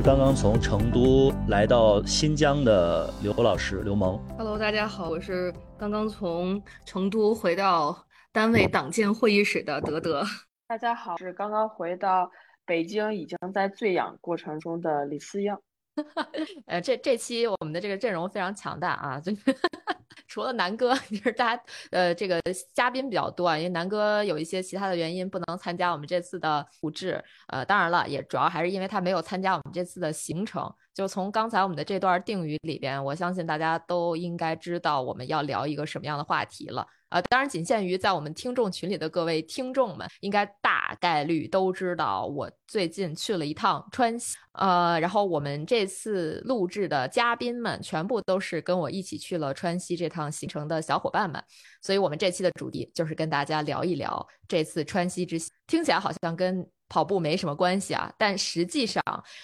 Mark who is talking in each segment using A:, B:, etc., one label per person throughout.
A: 是刚刚从成都来
B: 到新疆的刘老师刘萌。
C: Hello，大家好，我是刚刚从成都回到单位党建会议室的德德。
D: 大家好，是刚刚回到北京，已经在醉氧过程中的李思英。
A: 呃，这这期我们的这个阵容非常强大啊，就 除了南哥，就是大家呃这个嘉宾比较多啊，因为南哥有一些其他的原因不能参加我们这次的录制。呃，当然了，也主要还是因为他没有参加我们这次的行程。就从刚才我们的这段定语里边，我相信大家都应该知道我们要聊一个什么样的话题了。啊，当然仅限于在我们听众群里的各位听众们，应该大概率都知道我最近去了一趟川西。呃，然后我们这次录制的嘉宾们全部都是跟我一起去了川西这趟行程的小伙伴们，所以我们这期的主题就是跟大家聊一聊这次川西之行。听起来好像跟跑步没什么关系啊，但实际上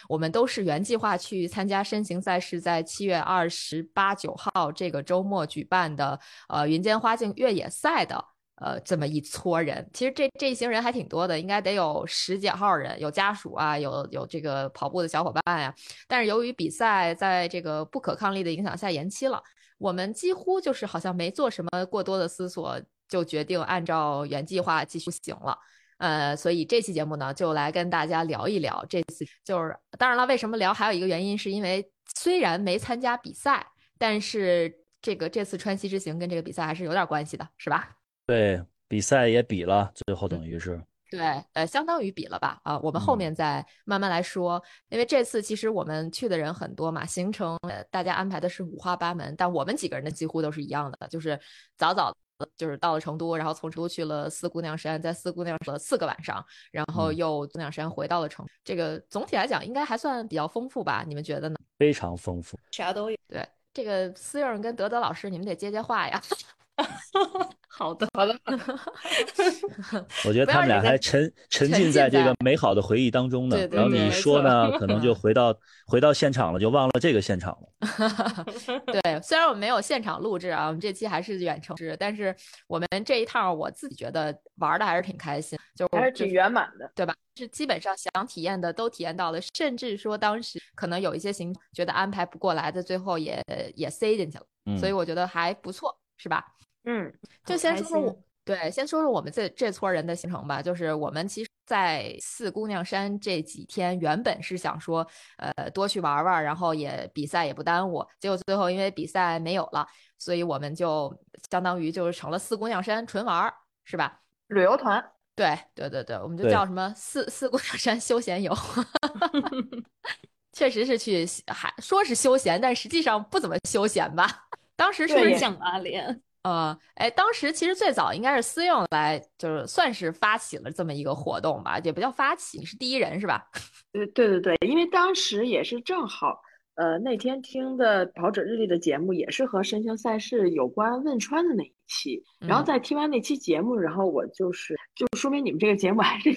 A: 我们都是原计划去参加深行赛事，在七月二十八九号这个周末举办的呃云间花境越野赛的呃这么一撮人。其实这这一行人还挺多的，应该得有十几号人，有家属啊，有有这个跑步的小伙伴呀、但是由于比赛在这个不可抗力的影响下延期了，我们几乎就是好像没做什么过多的思索，就决定按照原计划继续行了。呃，所以这期节目呢，就来跟大家聊一聊这次。就是当然了，为什么聊？还有一个原因是因为虽然没参加比赛，但是这个这次川西之行跟这个比赛还是有点关系的，是吧？
B: 对，比赛也比了，最后等于是
A: 对，呃，相当于比了吧？啊，我们后
B: 嗯
A: 面再慢慢来说。因为这次其实我们去的人很多嘛，行程呃大家安排的是五花八门，但我们几个人的几乎都是一样的，就是早早的就是到了成都，然后从成都去了四姑娘山，在四姑娘了四个晚上，然后
B: 嗯
A: 又姑娘山回到了成。这个总体来讲应该还算比较丰富吧？你们觉得呢？
B: 非常丰富。
C: 啥都有。
A: 对，这个思颖跟德德老师，你们得接接话呀。
C: 好的，好的。
B: 我觉得他们俩还沉沉
A: 沉浸
B: 浸在这个美好的回忆当中呢
A: 对。对
B: 然后你
A: 对没
B: 说呢，可能就回到回到现场了，就忘了这个现场了。
A: 对，虽然我们没有现场录制啊，我们这期还是远程制，但是我们这一趟我自己觉得玩的还是挺开心，就就
D: 还是挺圆满的。
A: 对吧？是基本上想体验的都体验到了，甚至说当时可能有一些行觉得安排不过来的，最后也也塞进去了，
B: 嗯，
A: 所以我觉得还不错，是吧？
D: 嗯，
A: 就先说说我，对，先说说我们这这撮人的行程吧。就是我们其实，在四姑娘山这几天，原本是想说，呃，多去玩玩，然后也比赛也不耽误。结果最后因为比赛没有了，所以我们就相当于就是成了四姑娘山纯玩儿，是吧？
D: 旅游团，
A: 对对对对，我们就叫什么四四姑娘山休闲游，确实是去还说是休闲，但实际上不怎么休闲吧。当时是
C: 想阿莲，
A: 呃，哎，当时其实最早应该是私用来，就是算是发起了这么一个活动吧，也不叫发起，你是第一人是吧？
D: 对对对对，因为当时也是正好，呃，那天听的跑者日历的节目也是和深行赛事有关汶川的那一期，然后
A: 嗯
D: 在听完那期节目，然后我就是就说明你们这个节目还是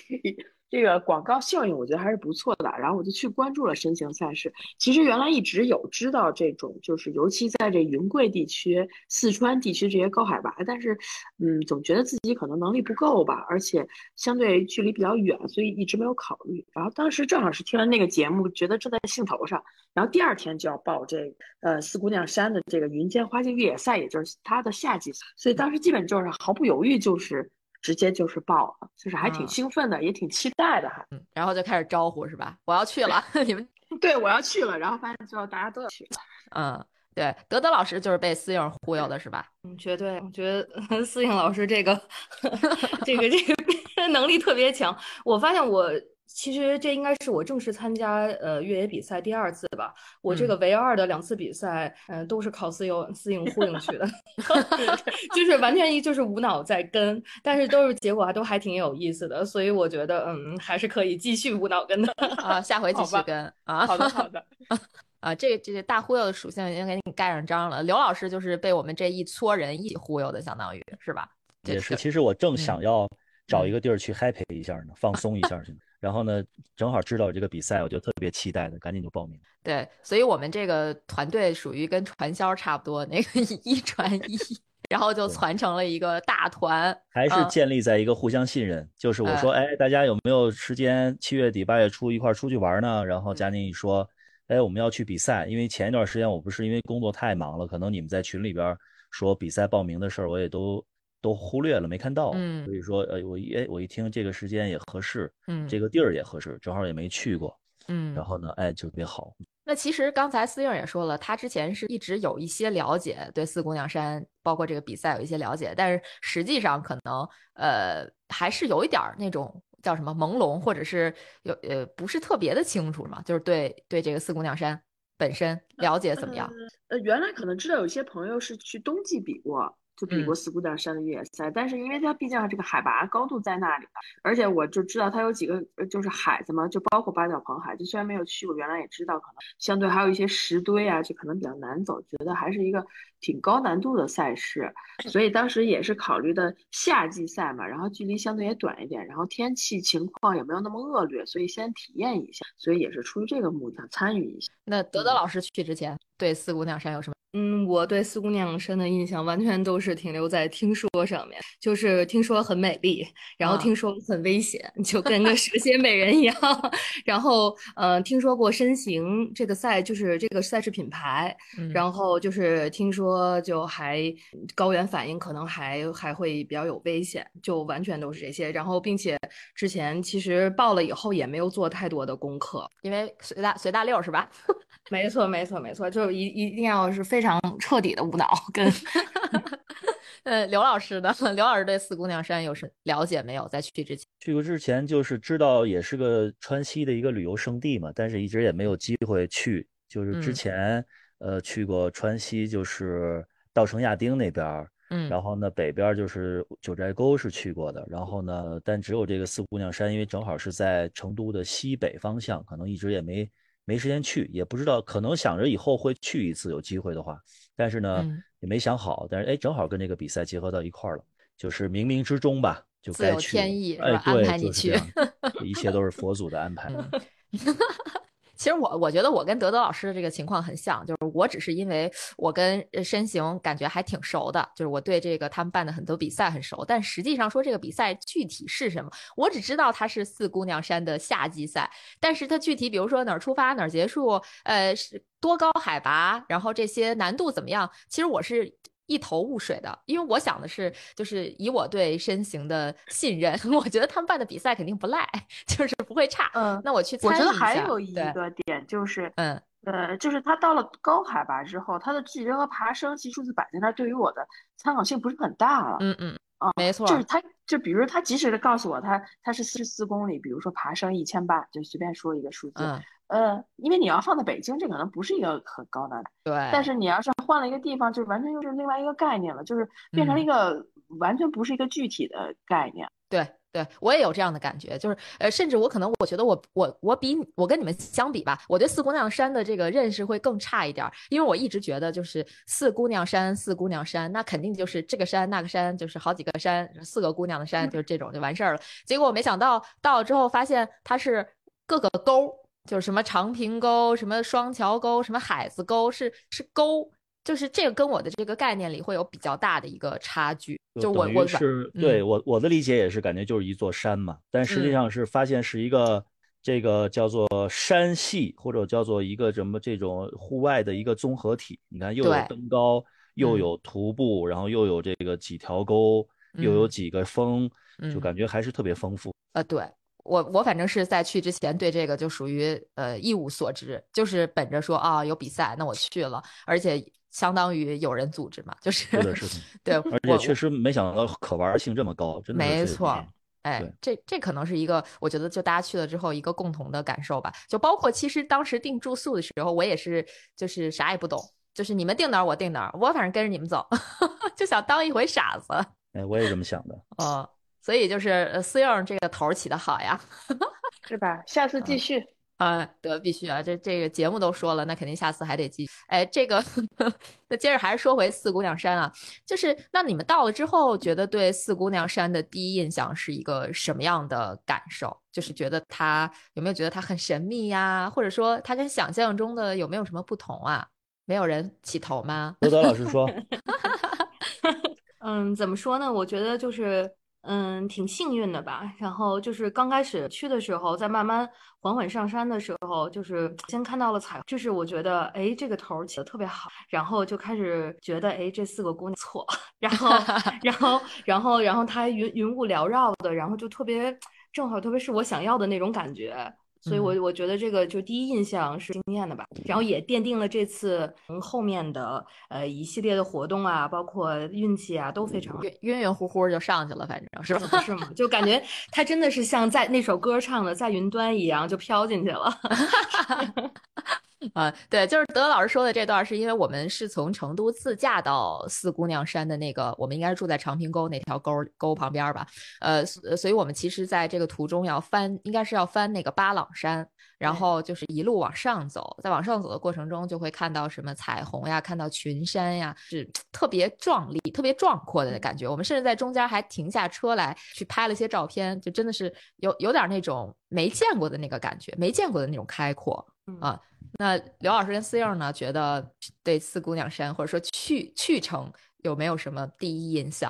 D: 这个广告效应，我觉得还是不错的。然后我就去关注了深行赛事。其实原来一直有知道这种，就是尤其在这云贵地区、四川地区这些高海拔，但是嗯，总觉得自己可能能力不够吧，而且相对距离比较远，所以一直没有考虑。然后当时正好是听完那个节目，觉得正在兴头上，然后第二天就要报这呃四姑娘山的这个云间花境越野赛，也就是它的夏季，所以当时基本就是毫不犹豫就是直接就是报了，就是还挺
A: 啊
D: 兴奋的，也挺期待的哈。
A: 嗯，然后就开始招呼是吧？我要去了，你们，
D: 对，我要去了，然后发现最后大家都要去了。
A: 嗯，对，德德老师就是被思颖忽悠的是吧？
C: 嗯，绝对，我觉得思颖老师这个 这个这个 能力特别强。我发现我其实这应该是我正式参加呃越野比赛第二次吧。我这
A: 嗯
C: 个唯二的两次比赛，嗯、都是靠自由私影呼应去的，就是完全一就是无脑在跟，但是都是结果还都还挺有意思的，所以我觉得嗯还是可以继续无脑跟的。
A: 啊，下回继续跟啊。
D: 好的好的，
A: 啊，这这个大忽悠的属性已经给你盖上章了。刘老师就是被我们这一撮人一起忽悠的，相当于是吧？
B: 也是，其实我正
A: 嗯
B: 想要找一
A: 嗯
B: 个地儿去 happy 一下呢，放松一下去呢。然后呢，正好知道有这个比赛，我就特别期待的，赶紧就报名。
A: 对，所以我们这个团队属于跟传销差不多，那个一传一，然后就
B: 对
A: 传成了一个大团。
B: 还是
A: 嗯
B: 建立在一个互相信任，就是我说，哎，大家有没有时间七月底八月初一块儿出去玩呢？然后佳宁一说，哎，我们要去比赛，因为前一段时间我不是因为工作太忙了，可能你们在群里边说比赛报名的事儿，我也都都忽略了，没看到。
A: 嗯
B: 所以说，呃，我一哎，我一听这个时间也合适，
A: 嗯
B: 这个地儿也合适，正好也没去过，
A: 嗯
B: 然后呢，哎，就特别好。
A: 那其实刚才思颖也说了，他之前是一直有一些了解，对四姑娘山包括这个比赛有一些了解，但是实际上可能呃还是有一点儿那种叫什么朦胧，或者是有呃不是特别的清楚嘛，就是对对这个四姑娘山本身了解怎么样？
D: 呃，原来可能知道有些朋友是去冬季比过，就比过
A: 嗯
D: 四姑娘山的越野赛，但是因为它毕竟这个海拔高度在那里嘛，而且我就知道它有几个呃就是海子嘛，就包括八角棚海，就虽然没有去过，原来也知道可能相对还有一些石堆啊，就可能比较难走，觉得还是一个挺高难度的赛事，所以当时也是考虑的夏季赛嘛，然后距离相对也短一点，然后天气情况也没有那么恶劣，所以先体验一下，所以也是出于这个目的想参与一下。
A: 那德德老师去之前对四姑娘山有什么？
C: 嗯，我对四姑娘山的印象完全都是停留在听说上面，就是听说很美丽，然后
A: 啊
C: 听说很危险，就跟个蛇蝎美人一样。然后，呃，听说过身形这个赛，就是这个赛事品牌，
A: 嗯
C: 然后就是听说就还高原反应可能还还会比较有危险，就完全都是这些。然后，并且之前其实报了以后也没有做太多的功课，
A: 因为随大随大溜是吧？
C: 没错，没错，没错，就是一一定要是非常彻底的无脑跟。
A: 呃，刘老师呢？刘老师对四姑娘山有什了解没有？在去之前，
B: 去过之前就是知道也是个川西的一个旅游胜地嘛，但是一直也没有机会去。就是之
A: 嗯
B: 前、呃去过川西，就是稻城亚丁那边儿，
A: 嗯
B: 然后呢北边儿就是九寨沟是去过的，然后呢但只有这个四姑娘山，因为正好是在成都的西北方向，可能一直也没没时间去，也不知道，可能想着以后会去一次，有机会的话，但是呢、
A: 嗯。
B: 也没想好，但是哎正好跟这个比赛结合到一块儿了，就是冥冥之中吧，就
A: 自有
B: 该去了
A: 天意。
B: 哎对
A: 排你去
B: 就是这一切都是佛祖的安排。
A: 嗯 其实我我觉得我跟德德老师的这个情况很像，就是我只是因为我跟身形感觉还挺熟的，就是我对这个他们办的很多比赛很熟，但实际上说这个比赛具体是什么，我只知道它是四姑娘山的夏季赛，但是它具体比如说哪儿出发哪儿结束，呃是多高海拔，然后这些难度怎么样，其实我是。一头雾水的，因为我想的是，就是以我对身形的信任，我觉得他们办的比赛肯定不赖，就是不会差。
D: 嗯，
A: 那我去
D: 我觉得
A: 参与一下
D: 还有一
A: 对
D: 个点就是，
A: 嗯
D: 呃，就是他到了高海拔之后，他的距离和爬升其实数字摆在那儿，对于我的参考性不是很大了。
A: 嗯嗯，
D: 啊，
A: 没错
D: 就是他，就比如他即使告诉我他他是四十四公里，比如说爬升一千八，就随便说一个数字，
A: 嗯，
D: 呃，因为你要放在北京，这可能不是一个很高难度，
A: 对。
D: 但是你要是换了一个地方，就完全又是另外一个概念了，就是变成了一
A: 嗯
D: 个完全不是一个具体的概念。
A: 对对，我也有这样的感觉，就是呃，甚至我可能我觉得我我我比你我跟你们相比吧，我对四姑娘山的这个认识会更差一点儿，因为我一直觉得就是四姑娘山，四姑娘山，那肯定就是这个山那个山，就是好几个山，四个姑娘的山，就是这种就完事儿了。结果我没想到到了之后发现它是各个沟，就是什么长平沟、什么双桥沟、什么海子沟，是是沟。就是这个跟我的这个概念里会有比较大的一个差距，就我我
B: 是
A: 嗯
B: 对我我的理解也是感觉就是一座山嘛，但实际
A: 嗯
B: 上是发现是一个这个叫做山系或者叫做一个什么这种户外的一个综合体。你看又有登高，又
A: 嗯
B: 有徒步，然后又有这个几条沟，又有
A: 嗯
B: 几个峰，就
A: 嗯
B: 感觉还是特别丰富。
A: 啊，对我我反正是在去之前对这个就属于呃一无所知，就是本着说啊有比赛，那我去了，而且相当于有人组织嘛，就是对，
B: 而且确实没想到可玩性这么高，真的
A: 没错
B: 嗯
A: 哎，这这可能是一个，我觉得就大家去了之后一个共同的感受吧。就包括其实当时订住宿的时候，我也是就是啥也不懂，就是你们定哪儿我定哪儿，我反正跟着你们走，就想当一回傻子。
B: 哎，我也这么想的。
A: 嗯，所以就是思颖这个头起的好呀，
D: 是吧？下次继续。
A: 啊，得必须啊！这这个节目都说了，那肯定下次还得继。哎，这个 那接着还是说回四姑娘山啊，就是那你们到了之后，觉得对四姑娘山的第一印象是一个什么样的感受？就是觉得它有没有觉得它很神秘呀？或者说它跟想象中的有没有什么不同啊？没有人起头吗？
B: 刘德老师说，
C: 嗯，怎么说呢？我觉得就是。嗯，挺幸运的吧。然后就是刚开始去的时候，在慢慢缓缓上山的时候，就是先看到了彩虹，就是我觉得，哎，这个头起的特别好。然后就开始觉得，哎，这四个姑娘错。然后，然后，然后，然后它云云雾缭绕的，然后就特别正好，特别是我想要的那种感觉。所以，我我觉得这个就第一印象是惊艳的吧，然后也奠定了这次后面的呃一系列的活动啊，包括运气啊都非常
A: 晕晕晕乎乎就上去了，反正是吧？
C: 是吗？就感觉他真的是像在那首歌唱的在云端一样，就飘进去了。
A: 啊，对，就是德老师说的这段，是因为我们是从成都自驾到四姑娘山的那个，我们应该是住在长平沟那条沟沟旁边吧？呃，所以我们其实在这个途中要翻，应该是要翻那个巴朗山，然后就是一路往上走，在往上走的过程中就会看到什么彩虹呀，看到群山呀，是特别壮丽、特别壮阔的感觉。我们甚至在中间还停下车来去拍了些照片，就真的是有有点那种没见过的那个感觉，没见过的那种开阔啊。那刘老师跟思颖呢？觉得对四姑娘山或者说去去程有没有什么第一印象？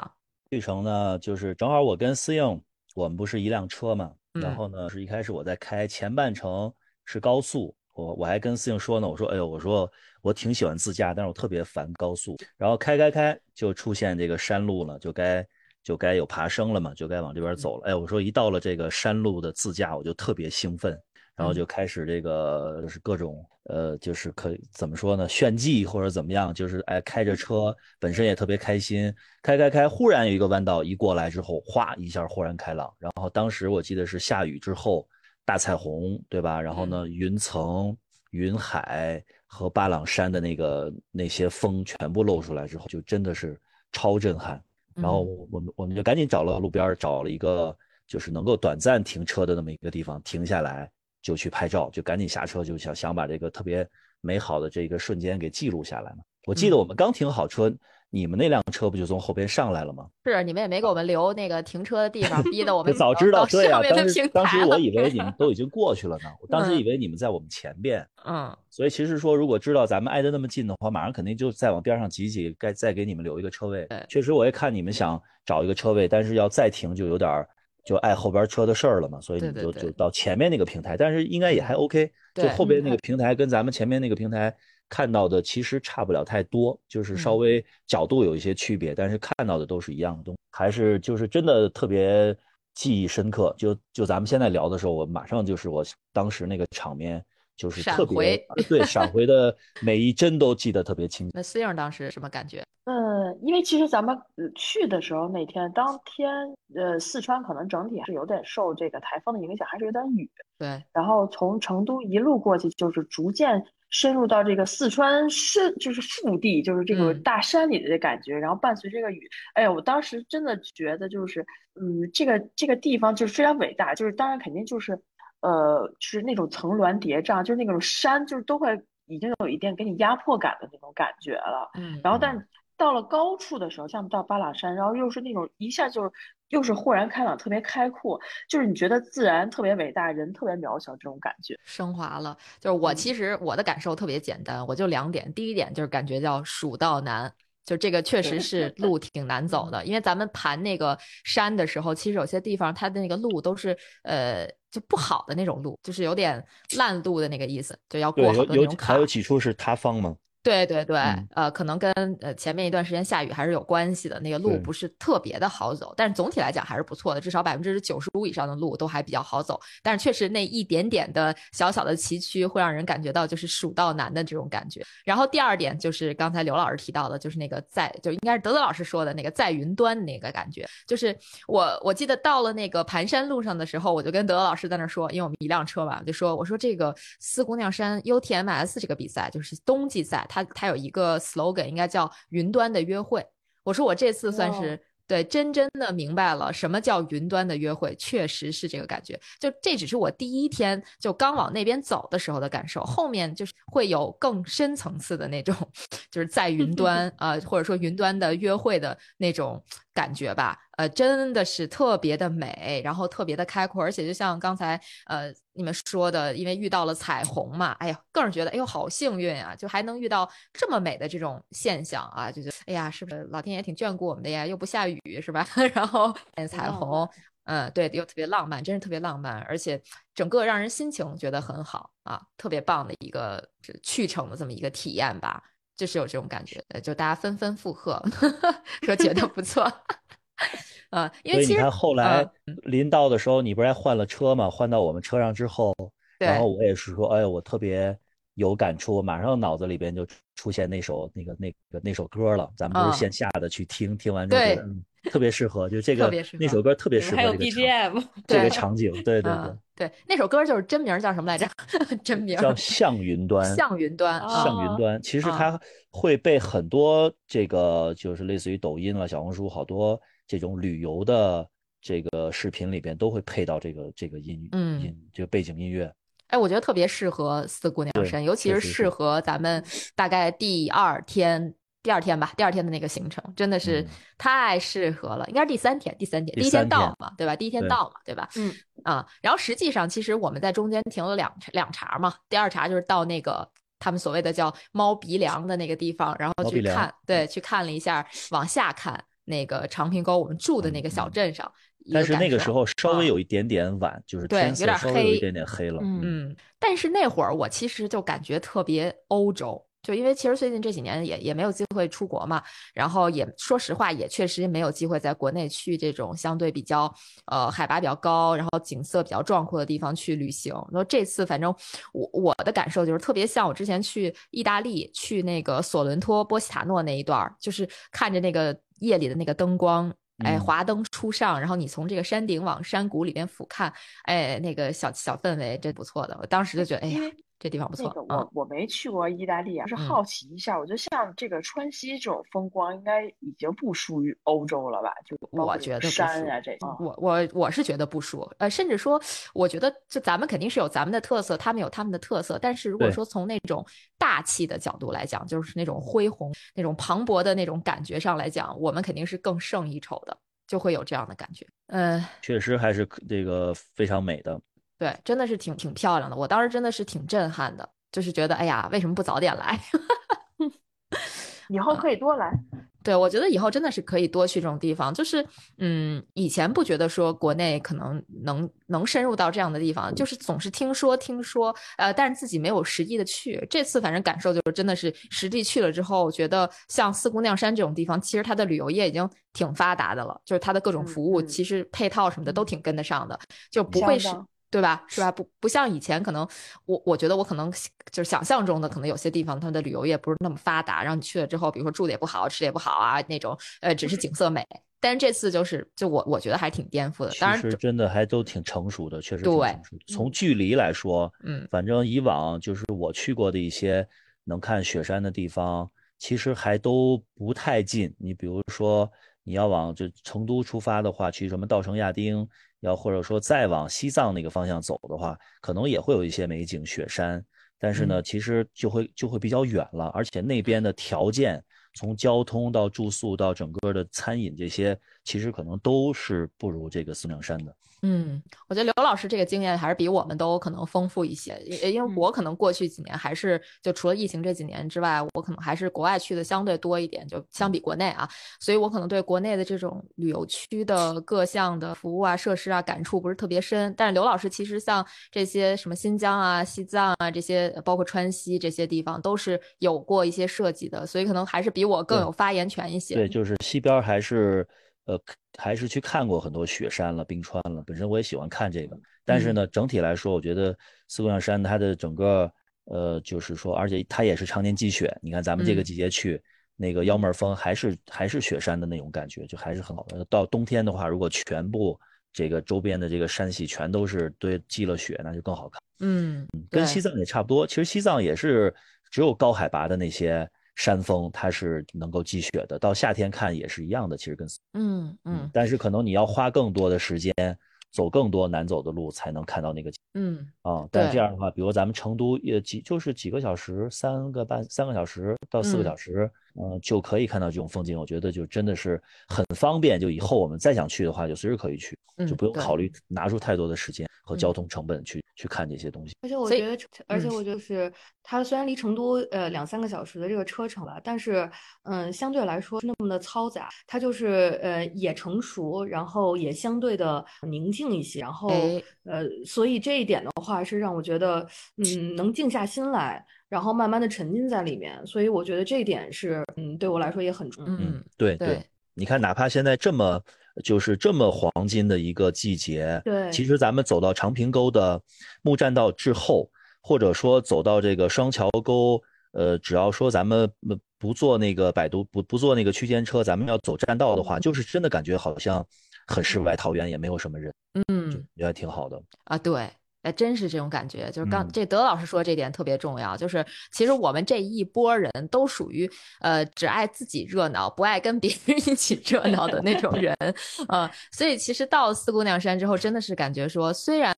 B: 去程呢，就是正好我跟思颖，我们不是一辆车嘛。然后呢，是一开始我在开前半程是高速，我我还跟思颖说呢，我说哎呦，我说我挺喜欢自驾，但是我特别烦高速。然后开开开就出现这个山路了，就该就该有爬升了嘛，就该往这边走了。哎，我说一到了这个山路的自驾，我就特别兴奋。然后就开始这个就是各种呃，就是可以怎么说呢，炫技或者怎么样，就是哎开着车本身也特别开心，开开开，忽然有一个弯道一过来之后，哗一下豁然开朗。然后当时我记得是下雨之后，大彩虹，对吧？然后呢，云层、云海和巴朗山的那个那些风全部露出来之后，就真的是超震撼。然后我们我们就赶紧找了路边找了一个就是能够短暂停车的那么一个地方停下来。就去拍照，就赶紧下车，就想想把这个特别美好的这个瞬间给记录下来嘛。我记得我们刚停好车，你们那辆车不就从后边上来了吗？
A: 是，你们也没给我们留那个停车的地方，逼得我 们
B: 早知道对啊。当时当时我以为你们 都已经过去了呢，我当时以为你们在我们前边。
A: 嗯。
B: 所以其实说，如果知道咱们挨得那么近的话，马上肯定就再往边上挤挤，该再给你们留一个车位。确实，我也看你们想找一个车位，但是要再停就有点。就碍后边车的事儿了嘛，所以你就就到前面那个平台，但是应该也还 OK。就后边那个平台跟咱们前面那个平台看到的其实差不了太多，就是稍微角度有一些区别，但是看到的都是一样的东西，还是就是真的特别记忆深刻。就就咱们现在聊的时候，我马上就是我当时那个场面。就是特别对闪回的每一帧都记得特别清楚。
A: 那思颖当时什么感觉？
D: 嗯，因为其实咱们去的时候那天当天，呃，四川可能整体还是有点受这个台风的影响，还是有点雨。
A: 对。
D: 然后从成都一路过去，就是逐渐深入到这个四川深，就是腹地，就是这个大山里的感觉。然后伴随这个雨，哎呀，我当时真的觉得就是，嗯，这个这个地方就是非常伟大，就是当然肯定就是。呃，就是那种层峦叠嶂，就是那种山，就是都会已经有一点给你压迫感的那种感觉了。
A: 嗯，
D: 然后但到了高处的时候，像到巴朗山，然后又是那种一下就又是豁然开朗，特别开阔，就是你觉得自然特别伟大，人特别渺小这种感觉，
A: 升华了。就是我其实我的感受特别简单，我就两点，第一点就是感觉叫蜀道难。就这个确实是路挺难走的，因为咱们盘那个山的时候，其实有些地方它的那个路都是呃就不好的那种路，就是有点烂路的那个意思，就要过好多那种坎。
B: 还有几处是塌方吗？
A: 对对对，
B: 嗯
A: 呃，可能跟呃前面一段时间下雨还是有关系的，那个路不是特别的好走，但是总体来讲还是不错的，至少百分之九十五以上的路都还比较好走。但是确实那一点点的小小的崎岖会让人感觉到就是蜀道难的这种感觉。然后第二点就是刚才刘老师提到的，就是那个在就应该是德德老师说的那个在云端的那个感觉，就是我我记得到了那个盘山路上的时候，我就跟德德老师在那说，因为我们一辆车嘛，我就说我说这个四姑娘山 UTMS 这个比赛就是冬季赛，它它有一个 slogan，应该叫云端的约会。我说我这次算是。
D: 哦
A: 对，真真的明白了什么叫云端的约会，确实是这个感觉。就这只是我第一天就刚往那边走的时候的感受，后面就是会有更深层次的那种，就是在云 端啊、呃，或者说云端的约会的那种感觉吧。呃，真的是特别的美，然后特别的开阔，而且就像刚才呃你们说的，因为遇到了彩虹嘛，哎呀，个人觉得哎呦好幸运啊，就还能遇到这么美的这种现象啊，就觉得哎呀，是不是老天爷挺眷顾我们的呀？又不下雨是吧？然后彩虹，嗯，对，又特别浪漫，真是特别浪漫，而且整个让人心情觉得很好啊，特别棒的一个去程的这么一个体验吧，就是有这种感觉，就大家纷纷附和，说觉得不错。呃，因为
B: 你看后来
A: 嗯
B: 临到的时候，你不是还换了车吗？换到我们车上之后，然后我也是说，哎，我特别有感触，马上脑子里边就出现那首那个那个那首歌了。咱们不
A: 啊
B: 是线下的去听，听完之后特别适合，就这 个那首歌特别适合
C: 还有
B: 这个场
C: BGM，
B: 这个场景，对对对
A: 嗯，对，那首歌就是真名叫什么来着？真名
B: 叫向云端。
A: 向云端啊，
B: 向云端，其实
A: 啊
B: 它会被很多这个就是类似于抖音了、小红书好多这种旅游的这个视频里边都会配到这个这个音
A: 嗯
B: 音这个背景音乐。
A: 哎，我觉得特别适合四姑娘山，尤其是适合咱们大概第二天。第二天吧，第二天的那个行程真的是
B: 嗯
A: 太适合了，应该是第三天，第三天，
B: 第
A: 第一天到嘛，对吧？第一天到嘛，对吧？
C: 嗯
A: 啊，然后实际上其实我们在中间停了两两茬嘛，第二茬就是到那个他们所谓的叫猫鼻梁的那个地方，然后去看，对，去看了一下，往下看那个长平沟我们住的那个小
B: 嗯
A: 镇上，一
B: 但是那个时候稍微
A: 啊
B: 有一点点晚，就是
A: 对
B: 天色
A: 有点黑
B: 稍微有一点点黑了。
C: 嗯
A: 嗯，但是那会儿我其实就感觉特别欧洲，就因为其实最近这几年也也没有机会出国嘛，然后也说实话也确实没有机会在国内去这种相对比较呃海拔比较高，然后景色比较壮阔的地方去旅行。然后这次反正我我的感受就是特别像我之前去意大利去那个索伦托波西塔诺那一段儿，就是看着那个夜里的那个灯光。哎，
B: 嗯
A: 华灯初上，然后你从这个山顶往山谷里边俯瞰，哎，那个小小氛围真不错的。我当时就觉得，哎呀这地方不错
D: 那个。
A: 嗯
D: 我我没去过意大利啊，就是
A: 嗯
D: 好奇一下，我觉得像这个川西这种风光，应该已经不输于欧洲了吧？就
A: 我觉得
D: 山啊这种。
A: 我我我是觉得不输，呃，甚至说，我觉得就咱们肯定是有咱们的特色，他们有他们的特色。但是如果说从那种大气的角度来讲，就是那种恢宏、那种磅礴的那种感觉上来讲，我们肯定是更胜一筹的，就会有这样的感觉。嗯、
B: 确实还是这个非常美的。
A: 对，真的是挺挺漂亮的。我当时真的是挺震撼的，就是觉得，哎呀，为什么不早点来？
D: 以后可以多来。
A: 对，我觉得以后真的是可以多去这种地方。就是，嗯，以前不觉得说国内可能能能深入到这样的地方，就是总是听说听说，呃，但是自己没有实际的去。这次反正感受就是真的是实际去了之后，觉得像四姑娘山这种地方，其实它的旅游业已经挺发达的了，就是它的各种
D: 嗯
A: 服务，
D: 嗯
A: 其实配套什么的都挺跟得上的，就不会是对吧？是吧？不不像以前，可能我我觉得我可能就是想象中的，可能有些地方它的旅游业不是那么发达，然后你去了之后，比如说住的也不好，吃的也不好啊，那种呃，只是景色美。但是这次就是，就我我觉得还挺颠覆的。
B: 其
A: 当然
B: 实，真的还都挺成熟的，确实挺
A: 对
B: 成熟的。从距离来说，
A: 嗯
B: 反正以往就是我去过的一些能看雪山的地方，其实还都不太近。你比如说，你要往就成都出发的话，去什么稻城亚丁，要或者说再往西藏那个方向走的话，可能也会有一些美景雪山。但是呢，其实就会就会比较远了，而且那边的条件从交通到住宿到整个的餐饮这些，其实可能都是不如这个四姑娘山的。
A: 嗯，我觉得刘老师这个经验还是比我们都可能丰富一些，因因为我可能过去几年还是就除了疫情这几年之外，我可能还是国外去的相对多一点，就相比国内啊，所以我可能对国内的这种旅游区的各项的服务啊、设施啊感触不是特别深。但是刘老师其实像这些什么新疆啊、西藏啊这些，包括川西这些地方，都是有过一些设计的，所以可能还是比我更有发言权一些。
B: 对，就是西边还是。呃，还是去看过很多雪山了、冰川了。本身我也喜欢看这个，但是呢，整体来说，我觉得四姑娘山它的整个，呃，就是说，而且它也是常年积雪。你看咱们这个季节去，那个幺妹峰还是还是雪山的那种感觉，就还是很好的。到冬天的话，如果全部这个周边的这个山系全都是堆积了雪，那就更好看。
A: 嗯，
B: 跟西藏也差不多。其实西藏也是只有高海拔的那些。山峰它是能够积雪的，到夏天看也是一样的，其实跟
A: 嗯嗯，
B: 但是可能你要花更多的时间，走更多难走的路才能看到那个
A: 嗯
B: 啊，但这样的话，比如咱们成都也几就是几个小时，三个半三个小时到四个小时，嗯，就可以看到这种风景，我觉得就真的是很方便，就以后我们再想去的话，就随时可以去，就不用考虑拿出太多的时间和交通成本去。去看这些东西，
C: 而且我觉得，而且我就是它虽然离成都呃两三个小时的这个车程吧，但是嗯，相对来说那么的嘈杂，它就是呃也成熟，然后也相对的宁静一些，然后呃，所以这一点的话是让我觉得嗯能静下心来，然后慢慢的沉浸在里面，所以我觉得这一点是嗯对我来说也很重要。
B: 嗯，对对，你看哪怕现在这么。就是这么黄金的一个季节，
C: 对，
B: 其实咱们走到长平沟的木栈道之后，或者说走到这个双桥沟，呃，只要说咱们不坐那个摆渡，不不坐那个区间车，咱们要走栈道的话，就是真的感觉好像很世外桃源，也没有什么人，
A: 嗯，
B: 觉得挺好的
A: 啊，对。哎，真是这种感觉，就是刚这德老师说这点特别重要，就是其实我们这一波人都属于呃只爱自己热闹，不爱跟 别人一起热闹的那种人，呃，所以其实到四姑娘山之后，真的是感觉说，虽然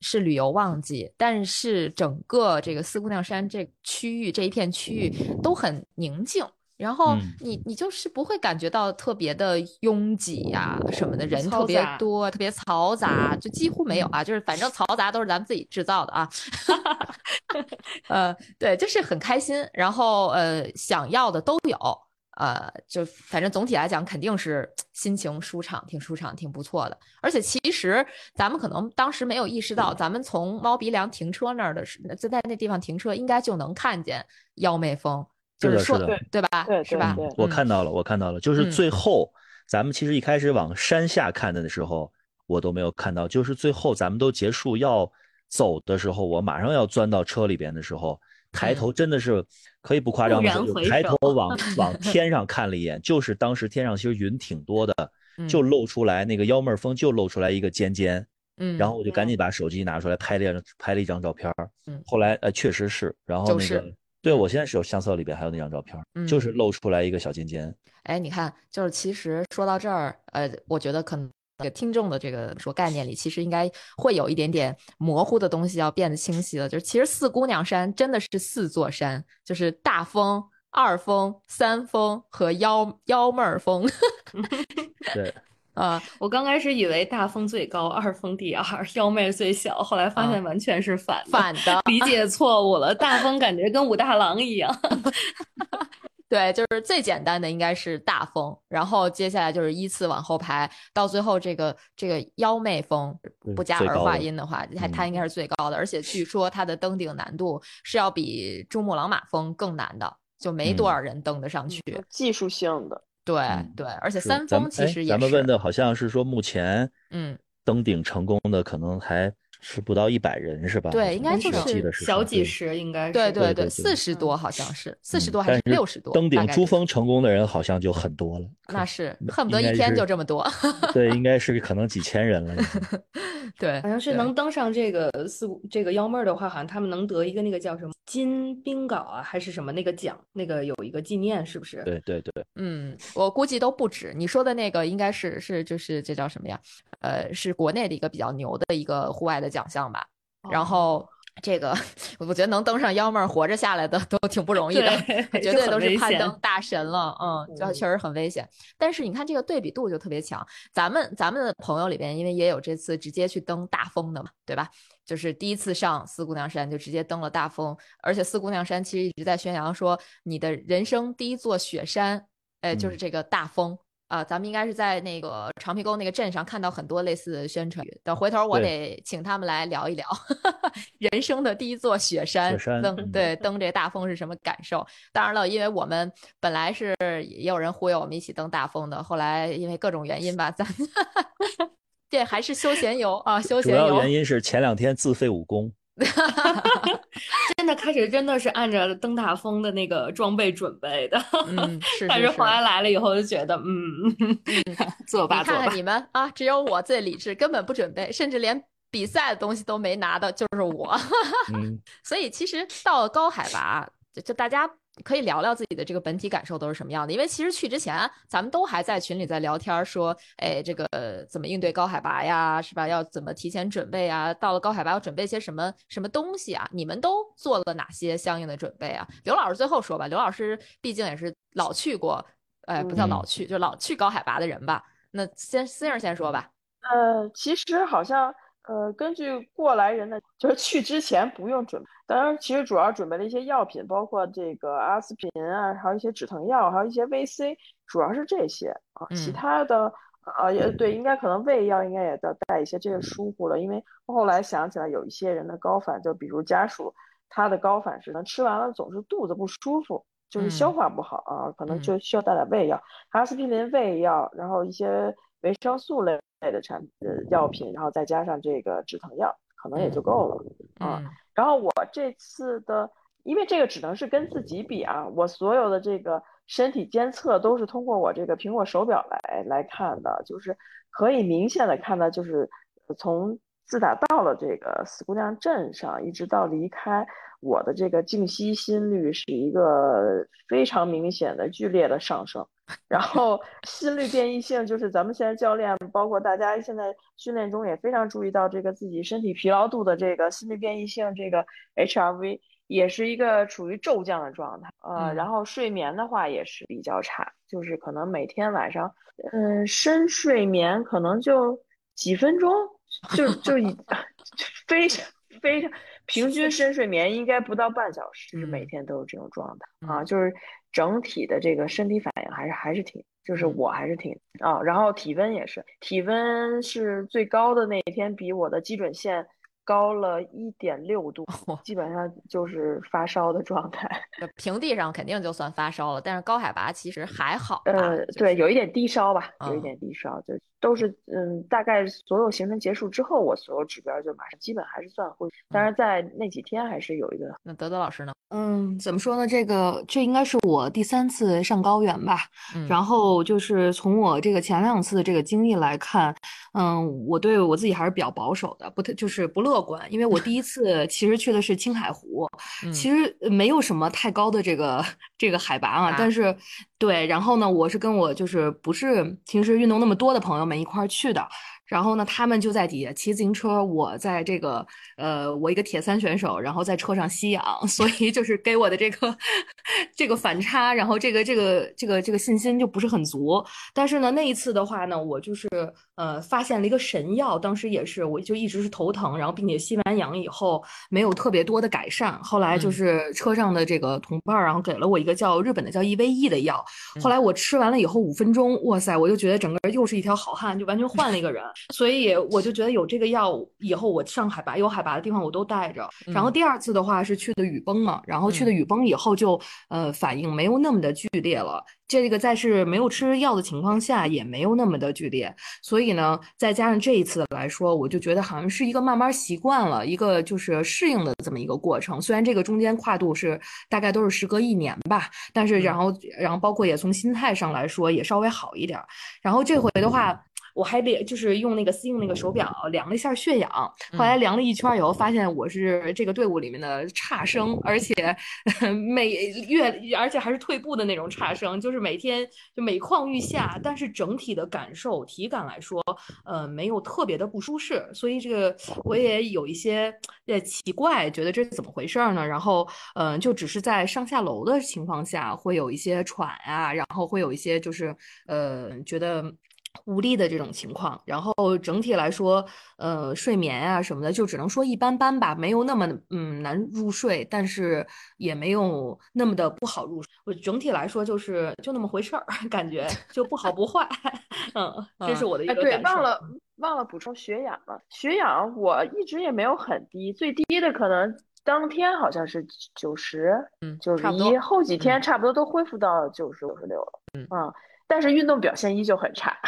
A: 是旅游旺季，但是整个这个四姑娘山这区域这一片区域都很宁静。然后你你就是不会感觉到特别的拥挤呀什么的，人特别多，特别嘈杂，就几乎没有啊。就是反正嘈杂都是咱们自己制造的啊。呃，对，就是很开心，然后呃想要的都有，呃，就反正总体来讲肯定是心情舒畅，挺舒畅，挺不错的。而且其实咱们可能当时没有意识到，咱们从猫鼻梁停车那儿的是就在那地方停车，应该就能看见妖媚峰。
B: 是的，是的，
A: 对吧？
D: 对，
A: 是吧？
B: 我看到了，我看到了。就是最后，咱们其实一开始往山下看的时候，我都没有看到。就是最后，咱们都结束要走的时候，我马上要钻到车里边的时候，抬头真的是可以不夸张的说，抬头往 往天上看了一眼，就是当时天上其实云挺多的，就露出来那个幺妹峰，就露出来一个尖尖。
A: 嗯，
B: 然后我就赶紧把手机拿出来拍了拍了一张照片。
A: 嗯，
B: 后来呃，确实是，然后那个。对，我现在是有相册里边还有那张照片，就是露出来一个小尖尖。
A: 哎，你看，就是其实说到这儿，呃，我觉得可能这个听众的这个说概念里，其实应该会有一点点模糊的东西要变得清晰了。就是其实四姑娘山真的是四座山，就是大峰、二峰、三峰和幺幺妹儿峰。
B: 对。
A: 啊，
C: 我刚开始以为大风最高，二风第二，幺妹最小，后来发现完全是反
A: 反的，
C: 理解错误了。大风感觉跟武大郎一样
A: 对，就是最简单的应该是大风，然后接下来就是依次往后排，到最后这个这个幺妹风不加儿化音的话，它它应该是最高的，而且据说它的登顶难度是要比珠穆朗玛峰更难的，就没多少人登得上去，
D: 技术性的。
A: 对对，而且三峰其实也是。
B: 咱们问的好像是说，目前
A: 嗯
B: 登顶成功的可能还是不到一百人，是吧？
A: 对，应该就是
C: 小几十，应该是。
A: 对
B: 对
A: 对，四十多好像是四十多还是六十多？
B: 登顶珠峰成功的人好像就很多了。
A: 那是恨不得一天就这么多。
B: 对，应该是可能几千人了。
A: 对，
C: 好像是能登上这个四这个幺妹儿的话，好像他们能得一个那个叫什么金冰镐啊，还是什么那个奖，那个有一个纪念，是不是？
B: 对对对，
A: 嗯，我估计都不止。你说的那个应该是是就是这叫什么呀？呃，是国内的一个比较牛的一个户外的奖项吧。然后这个我觉得能登上幺妹儿活着下来的都挺不容易的，绝对都是攀登大神了。嗯，这确实很危险。但是你看这个对比度就特别强。咱们咱们的朋友里边，因为也有这次直接去登大峰的嘛，对吧？就是第一次上四姑娘山就直接登了大峰，而且四姑娘山其实一直在宣扬说你的人生第一座雪山，哎，就是这个大峰。啊，咱们应该是在那个长皮沟那个镇上看到很多类似的宣传。等回头我得请他们来聊一聊 人生的第一座雪山登，对登这大峰是什么感受？当然了，因为我们本来是也有人忽悠我们一起登大峰的，后来因为各种原因吧，咱这 还是休闲游啊，休闲游。
B: 主要原因是前两天自废武功。
C: 真的开始真的是按照登大峰的那个装备准备的，
A: 嗯，是。
C: 但是后来来了以后就觉得，嗯，做吧做吧。
A: 看看你们啊，只有我最理智，根本不准备，甚至连比赛的东西都没拿到，就是我。所以其实到了高海拔，就大家。可以聊聊自己的这个本体感受都是什么样的？因为其实去之前，咱们都还在群里在聊天，说，哎，这个怎么应对高海拔呀，是吧？要怎么提前准备啊？到了高海拔要准备些什么什么东西啊？你们都做了哪些相应的准备啊？刘老师最后说吧，刘老师毕竟也是老去过，哎，不叫老去，就老去高海拔的人吧。那先思颖先说吧。
D: 呃，其实好像。呃，根据过来人的，就是去之前不用准备。当然，其实主要准备了一些药品，包括这个阿司匹林啊，还有一些止疼药，还有一些 VC，主要是这些啊。其他的，呃，也对，应该可能胃药应该也要带一些，这个疏忽了。因为后来想起来，有一些人的高反，就比如家属，他的高反是能，吃完了总是肚子不舒服，就是消化不好啊，可能就需要带点胃药，阿司匹林、胃药，然后一些维生素类。类的产呃药品，然后再加上这个止疼药，可能也就够了啊。然后我这次的，因为这个只能是跟自己比啊，我所有的这个身体监测都是通过我这个苹果手表来来看的，就是可以明显的看到，就是从自打到了这个四姑娘镇上，一直到离开。我的这个静息心率是一个非常明显的剧烈的上升，然后 心率变异性就是咱们现在教练包括大家现在训练中也非常注意到这个自己身体疲劳度的这个心率变异性，这个 HRV 也是一个处于骤降的状态呃，然后睡眠的话也是比较差，就是可能每天晚上嗯深睡眠可能就几分钟，就就已非常非常。平均深睡眠应该不到半小时，就是每天都有这种状态啊，就是整体的这个身体反应还是还是挺，就是我还是挺啊，然后体温也是，体温是最高的那一天比我的基准线。高了一点六度，基本上就是发烧的状态。
A: 平地上肯定就算发烧了，但是高海拔其实还好。
D: 呃，对，有一点低烧吧，有一点低烧，就都是嗯，大概所有行程结束之后，我所有指标就马上基本还是算恢复。但是在那几天还是有一个。
A: 那德德老师呢？
C: 嗯，怎么说呢？这个这应该是我第三次上高原吧。然后就是从我这个前两次的这个经历来看，嗯，我对我自己还是比较保守的，不太就是不乐观。因为我第一次其实去的是青海湖，其实没有什么太高的这个 这个海拔啊。但是对，然后呢，我是跟我就是不是平时运动那么多的朋友们一块儿去的。然后呢，他们就在底下骑自行车，我在这个，呃，我一个铁三选手，然后在车上吸氧，所以就是给我的这个这个反差，然后这个这个这个这个信心就不是很足。但是呢，那一次的话呢，我就是呃发现了一个神药，当时也是我就一直是头疼，然后并且吸完氧以后没有特别多的改善。后来就是车上的这个同伴，然后给了我一个叫日本的叫 EVE 的药。后来我吃完了以后五分钟，哇塞，我就觉得整个又是一条好汉，就完全换了一个人。所以我就觉得有这个药以后，我上海拔有海拔的地方我都带着。然后第二次的话是去的雨崩嘛，然后去的雨崩以后就呃反应没有那么的剧烈了。这个在是没有吃药的情况下也没有那么的剧烈。所以呢，再加上这一次来说，我就觉得好像是一个慢慢习惯了一个就是适应的这么一个过程。虽然这个中间跨度是大概都是时隔一年吧，但是然后然后包括也从心态上来说也稍微好一点。然后这回的话。我还量就是用那个私用那个手表量了一下血氧，后来量了一圈以后，发现我是这个队伍里面的差生，而且 每月而且还是退步的那种差生，就是每天就每况愈下，但是整体的感受体感来说，呃，没有特别的不舒适，所以这个我也有一些呃奇怪，觉得这是怎么回事呢？然后嗯，就只是在上下楼的情况下会有一些喘啊，然后会有一些就是呃觉得。无力的这种情况，然后整体来说，呃，睡眠啊什么的，就只能说一般般吧，没有那么嗯难入睡，但是也没有那么的不好入睡。我整体来说就是就那么回事儿，感觉 就不好不坏。嗯，这是我的一个
D: 感受。对，忘了忘了补充血氧了。血氧我一直也没有很低，最低的可能当天好像是九十，嗯，九十一，后几天差不多都恢复到九十五十六了。嗯。但是运动表现依旧很差。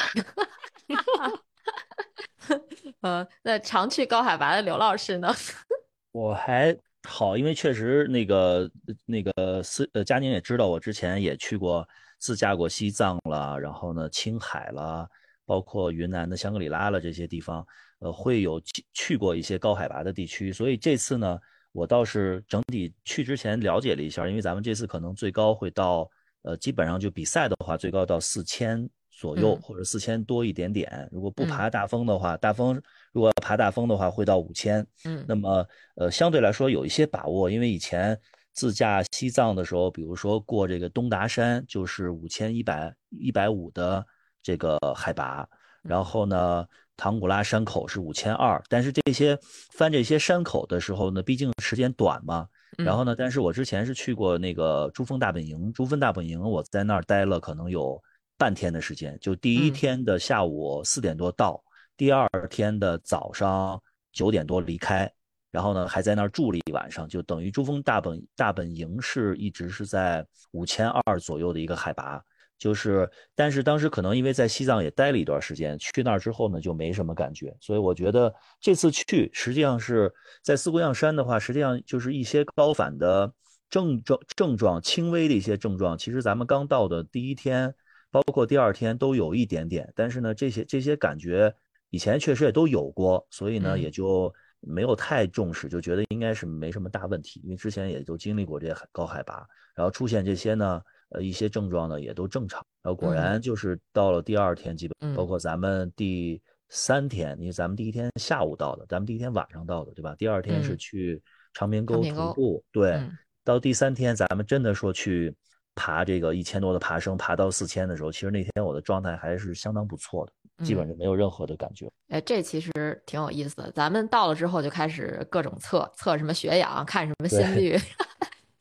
A: 嗯，那常去高海拔的刘老师呢？
B: 我还好，因为确实那个那个思呃佳宁也知道，我之前也去过自驾过西藏了，然后呢青海了，包括云南的香格里拉了这些地方，呃会有去过一些高海拔的地区，所以这次呢，我倒是整体去之前了解了一下，因为咱们这次可能最高会到。呃，基本上就比赛的话，最高到四千左右，或者四千多一点点。如果不爬大峰的话，大峰如果要爬大峰的话，会到五千。嗯，那么呃，相对来说有一些把握，因为以前自驾西藏的时候，比如说过这个东达山，就是五千一百一百五的这个海拔，然后呢，唐古拉山口是五千二，但是这些翻这些山口的时候呢，毕竟时间短嘛。然后呢？但是我之前是去过那个珠峰大本营，珠峰大本营我在那儿待了可能有半天的时间，就第一天的下午四点多到，第二天的早上九点多离开，然后呢还在那儿住了一晚上，就等于珠峰大本大本营是一直是在五千二左右的一个海拔。就是，但是当时可能因为在西藏也待了一段时间，去那儿之后呢就没什么感觉，所以我觉得这次去实际上是在四姑娘山的话，实际上就是一些高反的症状，症状轻微的一些症状。其实咱们刚到的第一天，包括第二天都有一点点，但是呢这些这些感觉以前确实也都有过，所以呢也就没有太重视，就觉得应该是没什么大问题，因为之前也都经历过这些高海拔，然后出现这些呢。呃，一些症状呢也都正常，然后果然就是到了第二天，基本包括咱们第三天，因为咱们第一天下午到的，咱们第一天晚上到的，对吧？第二天是去长明沟徒步，对，到第三天咱们真的说去爬这个一千多的爬升，爬到四千的时候，其实那天我的状态还是相当不错的，基本上没有任何的感觉。
A: 哎，这其实挺有意思的。咱们到了之后就开始各种测测什么血氧，看什么心率。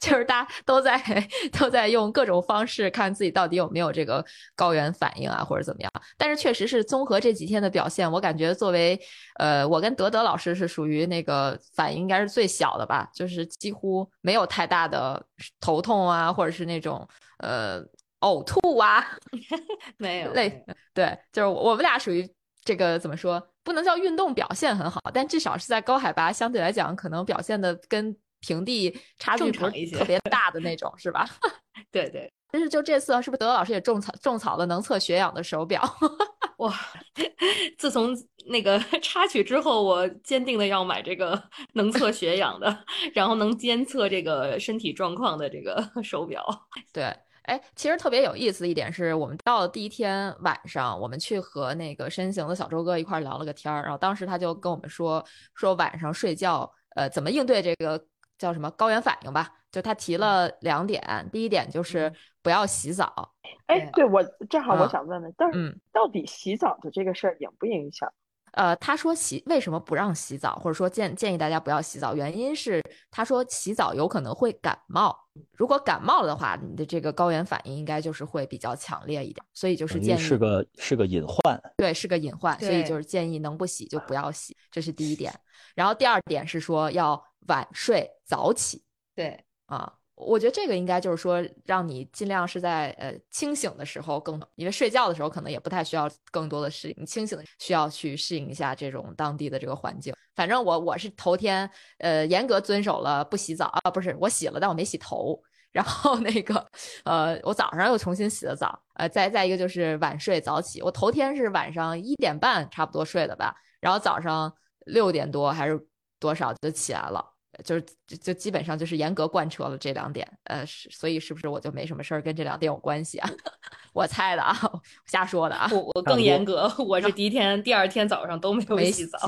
A: 就是大家都在 都在用各种方式看自己到底有没有这个高原反应啊，或者怎么样。但是确实是综合这几天的表现，我感觉作为呃，我跟德德老师是属于那个反应应该是最小的吧，就是几乎没有太大的头痛啊，或者是那种呃呕吐啊，
C: 没有
A: 类对，就是我们俩属于这个怎么说，不能叫运动表现很好，但至少是在高海拔相对来讲，可能表现的跟。平地差距不是特别大的那种，是吧？
C: 对对，
A: 但是就这次，是不是德老师也种草种草了能测血氧的手表？
C: 哇！自从那个插曲之后，我坚定的要买这个能测血氧的，然后能监测这个身体状况的这个手表。
A: 对，哎，其实特别有意思的一点是我们到了第一天晚上，我们去和那个身形的小周哥一块聊了个天儿，然后当时他就跟我们说说晚上睡觉，呃，怎么应对这个。叫什么高原反应吧？就他提了两点，第一点就是不要洗澡。
D: 哎，对我正好我想问问，但是到底洗澡的这个事儿影不影响？
A: 呃，他说洗为什么不让洗澡，或者说建建议大家不要洗澡，原因是他说洗澡有可能会感冒，如果感冒了的话，你的这个高原反应应该就是会比较强烈一点，所以就是建议
B: 是个是个隐患，
A: 对，是个隐患，所以就是建议能不洗就不要洗，这是第一点。然后第二点是说要晚睡早起，
C: 对
A: 啊。我觉得这个应该就是说，让你尽量是在呃清醒的时候更，因为睡觉的时候可能也不太需要更多的适应，清醒的需要去适应一下这种当地的这个环境。反正我我是头天呃严格遵守了不洗澡啊，不是我洗了，但我没洗头。然后那个呃，我早上又重新洗了澡，呃，再再一个就是晚睡早起，我头天是晚上一点半差不多睡的吧，然后早上六点多还是多少就起来了。就是就就基本上就是严格贯彻了这两点，呃，是所以是不是我就没什么事儿跟这两点有关系啊？我猜的啊，瞎说的啊。
C: 我我更严格，我是第一天、第二天早上都没有洗澡。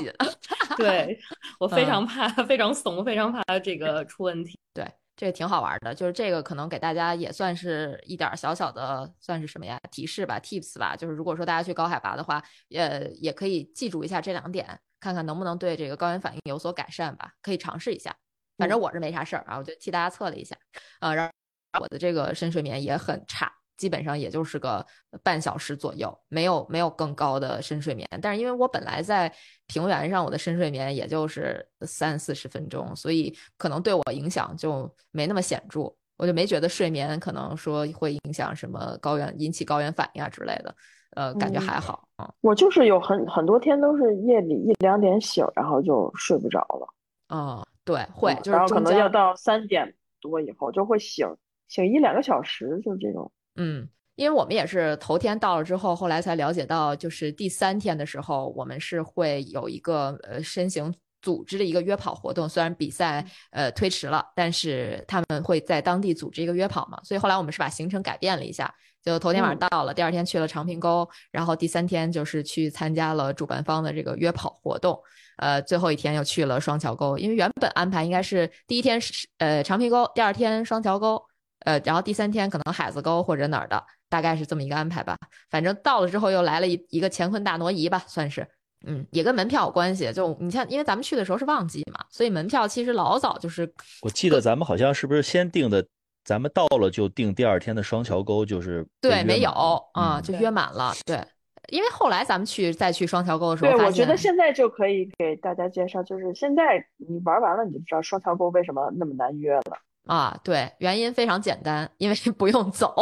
C: 对我非常怕，非常怂，非常怕这个出问题。
A: 对，这个挺好玩的，就是这个可能给大家也算是一点小小的，算是什么呀？提示吧，tips 吧。就是如果说大家去高海拔的话，呃，也可以记住一下这两点。看看能不能对这个高原反应有所改善吧，可以尝试一下。反正我是没啥事儿啊，我就替大家测了一下，呃，然后我的这个深睡眠也很差，基本上也就是个半小时左右，没有没有更高的深睡眠。但是因为我本来在平原上，我的深睡眠也就是三四十分钟，所以可能对我影响就没那么显著，我就没觉得睡眠可能说会影响什么高原引起高原反应啊之类的。呃，感觉还好啊。
D: 我就是有很很多天都是夜里一两点醒，然后就睡不着了。
A: 啊，对，会，
D: 然后可能要到三点多以后就会醒，醒一两个小时，就这种。
A: 嗯，因为我们也是头天到了之后，后来才了解到，就是第三天的时候，我们是会有一个呃身形组织的一个约跑活动。虽然比赛呃推迟了，但是他们会在当地组织一个约跑嘛，所以后来我们是把行程改变了一下。就头天晚上到了，第二天去了长平沟，然后第三天就是去参加了主办方的这个约跑活动，呃，最后一天又去了双桥沟，因为原本安排应该是第一天是呃长平沟，第二天双桥沟，呃，然后第三天可能海子沟或者哪儿的，大概是这么一个安排吧。反正到了之后又来了一一个乾坤大挪移吧，算是，嗯，也跟门票有关系。就你像，因为咱们去的时候是旺季嘛，所以门票其实老早就是。
B: 我记得咱们好像是不是先订的？咱们到了就定第二天的双桥沟，就是
A: 对，没有啊，就约满了。对，因为后来咱们去再去双桥沟的时候，
D: 对，我觉得现在就可以给大家介绍，就是现在你玩完了你就知道双桥沟为什么那么难约了
A: 啊。对，原因非常简单，因为不用走，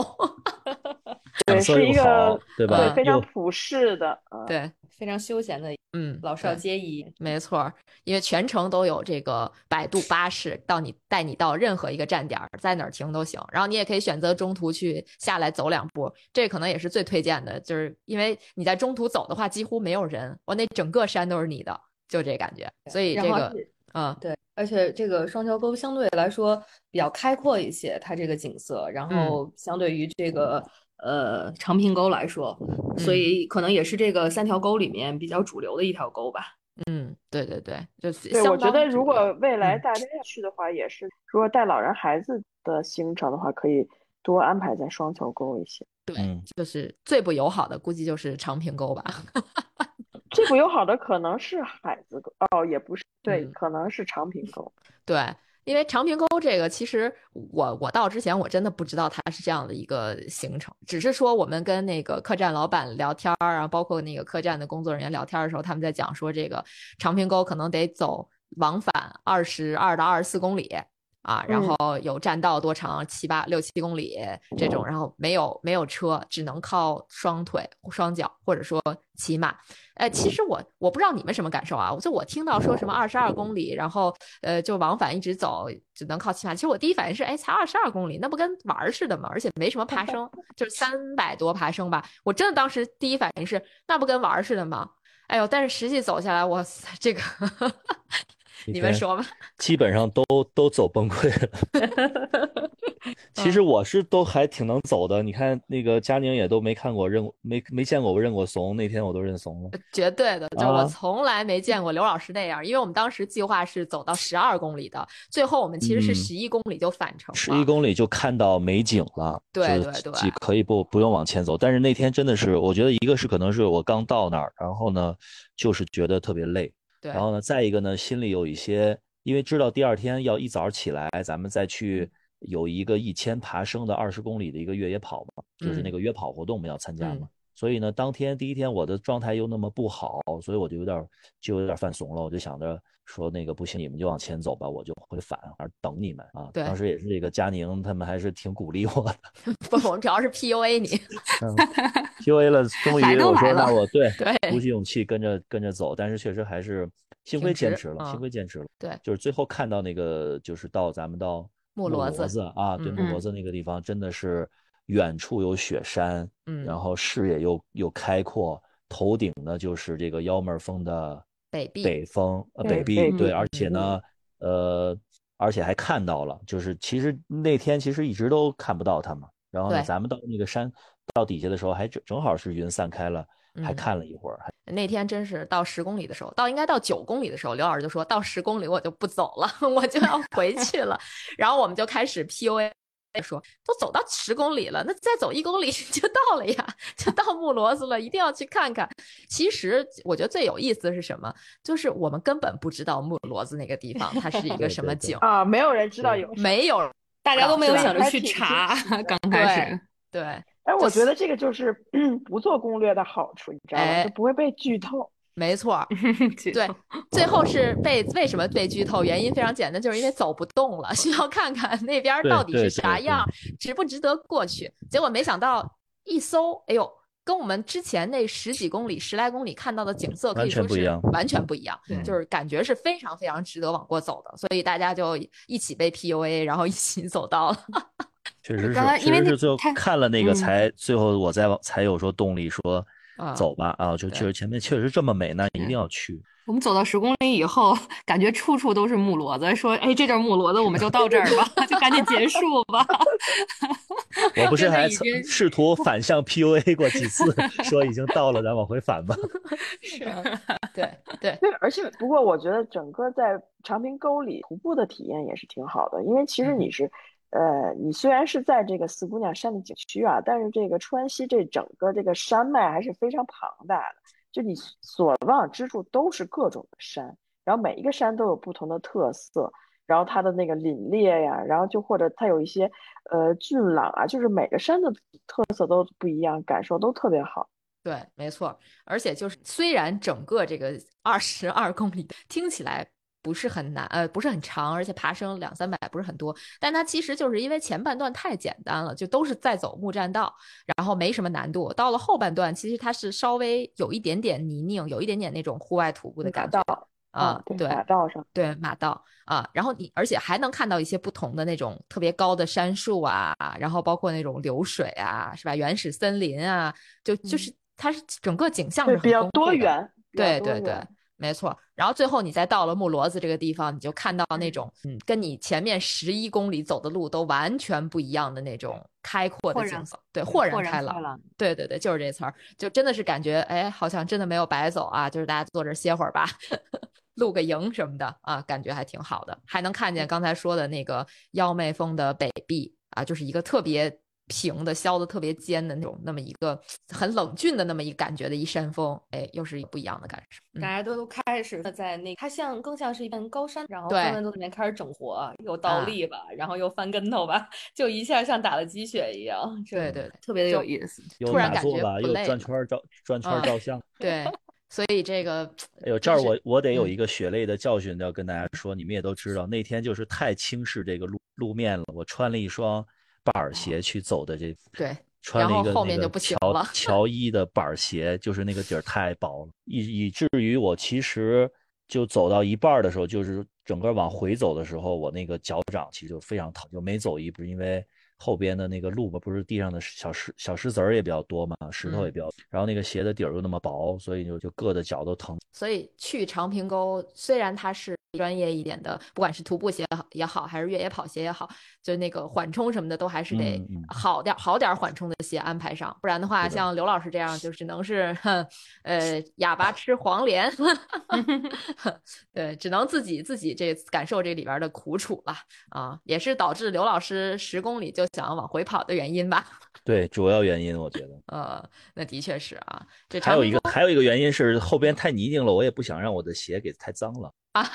D: 对，是一个
B: 对吧？
D: 非常普适的，
A: 对。
C: 非常休闲的，
A: 嗯，
C: 老少皆宜，
A: 没错，因为全程都有这个百度巴士到你带你到任何一个站点，在哪儿停都行。然后你也可以选择中途去下来走两步，这可能也是最推荐的，就是因为你在中途走的话，几乎没有人，我那整个山都是你的，就这感觉。所以这个，嗯，
C: 对，而且这个双桥沟相对来说比较开阔一些，它这个景色，然后相对于这个。呃，长坪沟来说，所以可能也是这个三条沟里面比较主流的一条沟吧。
A: 嗯，对对对，就
D: 对。我觉得如果未来大家要去的话，也是如果带老人孩子的行程的话，可以多安排在双桥沟一些。
A: 对，就是最不友好的，估计就是长坪沟吧。
D: 最不友好的可能是海子沟，哦，也不是，对，可能是长平沟。
A: 对。因为长平沟这个，其实我我到之前我真的不知道它是这样的一个行程，只是说我们跟那个客栈老板聊天儿啊，包括那个客栈的工作人员聊天的时候，他们在讲说这个长平沟可能得走往返二十二到二十四公里。啊，然后有栈道多长七八六七公里这种，然后没有没有车，只能靠双腿双脚或者说骑马。呃，其实我我不知道你们什么感受啊？就我听到说什么二十二公里，然后呃就往返一直走，只能靠骑马。其实我第一反应是，哎，才二十二公里，那不跟玩儿似的吗？而且没什么爬升，就是三百多爬升吧。我真的当时第一反应是，那不跟玩儿似的吗？哎呦，但是实际走下来，哇塞，这个。你们说吧，
B: 基本上都都走崩溃了。其实我是都还挺能走的。你看那个佳宁也都没看过认没没见过我认过怂，那天我都认怂了。
A: 绝对的，就我从来没见过刘老师那样。因为我们当时计划是走到十二公里的，最后我们其实是十一公里就返程。
B: 十一公里就看到美景了，
A: 对对对，
B: 可以不不用往前走。但是那天真的是，我觉得一个是可能是我刚到那儿，然后呢就是觉得特别累。然后呢，再一个呢，心里有一些，因为知道第二天要一早起来，咱们再去有一个一千爬升的二十公里的一个越野跑嘛，就是那个约跑活动，我们要参加嘛。所以呢，当天第一天我的状态又那么不好，所以我就有点就有点犯怂了，我就想着说那个不行，你们就往前走吧，我就会返而等你们啊。
A: 对，
B: 当时也是这个佳宁他们还是挺鼓励我的。
A: 不，我们主要是 PUA 你，
B: PUA 了，终于我说那我
A: 对
B: 对鼓起勇气跟着跟着走，但是确实还是幸亏坚持了，幸亏坚持了。
A: 对，
B: 就是最后看到那个就是到咱们到木
A: 骡子
B: 子啊，对，木骡子那个地方真的是远处有雪山，
A: 嗯，
B: 然后视野又又开阔，头顶呢就是这个幺妹峰的
A: 北壁，
B: 北峰呃北壁，对，而且呢，呃，而且还看到了，就是其实那天其实一直都看不到他嘛，然后呢，咱们到那个山到底下的时候，还正正好是云散开了。还看了一会儿，
A: 那天真是到十公里的时候，到应该到九公里的时候，刘老师就说到十公里我就不走了，我就要回去了。然后我们就开始 PUA，说都走到十公里了，那再走一公里 就到了呀，就到木骡子了，一定要去看看。其实我觉得最有意思的是什么？就是我们根本不知道木骡子那个地方它是一个什么景
D: 啊，没有人知道有，
A: 没有，
C: 大家都没有想着去查，刚开始
A: 对。
D: 哎，我觉得这个就是 不做攻略的好处，你知道吗？就不会被剧透。
A: 没错，对，最后是被为什么被剧透？原因非常简单，就是因为走不动了，需要看看那边到底是啥样，值不值得过去。结果没想到一搜，哎呦，跟我们之前那十几公里、十来公里看到的景色可以说是完全不一样，就是感觉是非常非常值得往过走的。所以大家就一起被 PUA，然后一起走到了。
B: 确 实是，确实是最后看了那个才，最后我再往才有说动力说走吧啊，就确实前面确实这么美，那一定要去。
C: 我们走到十公里以后，感觉处处都是木骡子，说哎，这阵木骡子我们就到这儿吧，就赶紧结束吧。
B: 我不 是还试图反向 PUA 过几次，说已经到了，咱往回返吧。
A: 是，对对
D: 对，而且不过我觉得整个在长平沟里徒步的体验也是挺好的，因为其实你是。呃，你虽然是在这个四姑娘山的景区啊，但是这个川西这整个这个山脉还是非常庞大的，就你所望之处都是各种的山，然后每一个山都有不同的特色，然后它的那个凛冽呀，然后就或者它有一些呃俊朗啊，就是每个山的特色都不一样，感受都特别好。
A: 对，没错，而且就是虽然整个这个二十二公里听起来。不是很难，呃，不是很长，而且爬升两三百不是很多，但它其实就是因为前半段太简单了，就都是在走木栈道，然后没什么难度。到了后半段，其实它是稍微有一点点泥泞，有一点点那种户外徒步的感觉啊，对，
D: 马道上，
A: 对马道啊，然后你而且还能看到一些不同的那种特别高的杉树啊，然后包括那种流水啊，是吧？原始森林啊，就就是它是整个景象是
D: 比较多元，
A: 对对对。没错，然后最后你再到了木骡子这个地方，你就看到那种，嗯，跟你前面十一公里走的路都完全不一样的那种开阔的景色，对，豁然开朗，对对对，就是这词儿，就真的是感觉，哎，好像真的没有白走啊，就是大家坐这歇会儿吧，露个营什么的啊，感觉还挺好的，还能看见刚才说的那个幺妹峰的北壁啊，就是一个特别。平的削的特别尖的那种，那么一个很冷峻的那么一感觉的一山峰，哎，又是不一样的感受。
C: 大家都都开始在那，它像更像是一片高山，然后纷纷都里面开始整活，又倒立吧，然后又翻跟头吧，就一下像打了鸡血一样。
A: 对对，
C: 特别的有意思。
A: 突然感觉
B: 又转圈照转圈照相。
A: 对，所以这个，
B: 哎呦，这儿我我得有一个血泪的教训要跟大家说，你们也都知道，那天就是太轻视这个路路面了，我穿了一双。板鞋去走的这，
A: 对，
B: 穿了一个
A: 那个
B: 乔乔伊的板鞋，就是那个底儿太薄了，以以至于我其实就走到一半的时候，就是整个往回走的时候，我那个脚掌其实就非常疼，就没走一步，因为后边的那个路吧，不是地上的小石小石子儿也比较多嘛，石头也比较，然后那个鞋的底儿又那么薄，所以就就硌的脚都疼。
A: 所以去长平沟，虽然它是。专业一点的，不管是徒步鞋也好，还是越野跑鞋也好，就那个缓冲什么的，都还是得好点好点缓冲的鞋安排上，不然的话，像刘老师这样，就只能是呃哑巴吃黄连，对，只能自己自己这感受这里边的苦楚了啊，也是导致刘老师十公里就想要往回跑的原因吧？
B: 对，主要原因我觉得，
A: 呃，那的确是啊，这
B: 还有一个还有一个原因是后边太泥泞了，我也不想让我的鞋给太脏了。啊，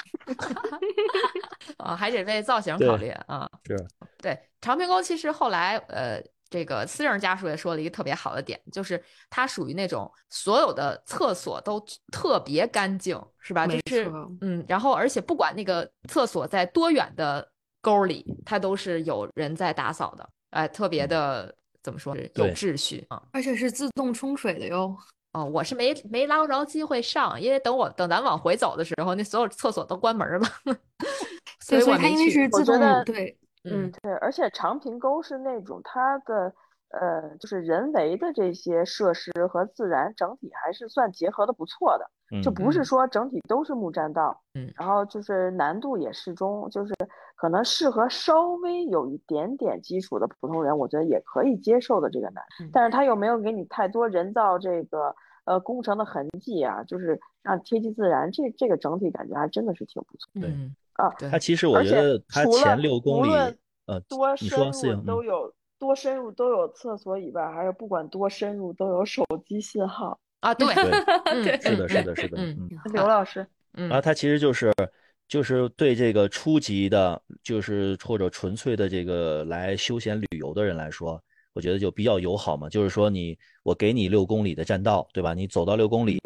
A: 啊，还得为造型考虑啊。
B: 是，
A: 对，长平沟其实后来，呃，这个私人家属也说了一个特别好的点，就是它属于那种所有的厕所都特别干净，是吧？就是嗯，然后而且不管那个厕所在多远的沟里，它都是有人在打扫的，哎，特别的怎么说，有秩序啊，
C: 而且是自动冲水的哟。
A: 哦，我是没没捞着机会上，因为等我等咱往回走的时候，那所有厕所都关门了，
C: 所以
A: 我
C: 它因为是。自动
A: 的，
C: 对，
D: 嗯，对，而且长平沟是那种它的呃，就是人为的这些设施和自然整体还是算结合的不错的，就不是说整体都是木栈道，
A: 嗯，
D: 然后就是难度也适中，就是可能适合稍微有一点点基础的普通人，我觉得也可以接受的这个难，但是。他又没有给你太多人造这个呃工程的痕迹啊，就是让贴近自然，这这个整体感觉还真的是挺不错，
A: 嗯
D: 啊，
B: 它其实我觉得它前六公里，呃，
D: 多
B: 深
D: 入都有。多深入都有厕所以外，还是不管多深入都有手机信号
A: 啊？对
B: 对，是的，是的，是的。嗯，
D: 刘老师，
A: 嗯，
B: 啊，他其实就是就是对这个初级的，就是或者纯粹的这个来休闲旅游的人来说，我觉得就比较友好嘛。就是说，你我给你六公里的栈道，对吧？你走到六公里，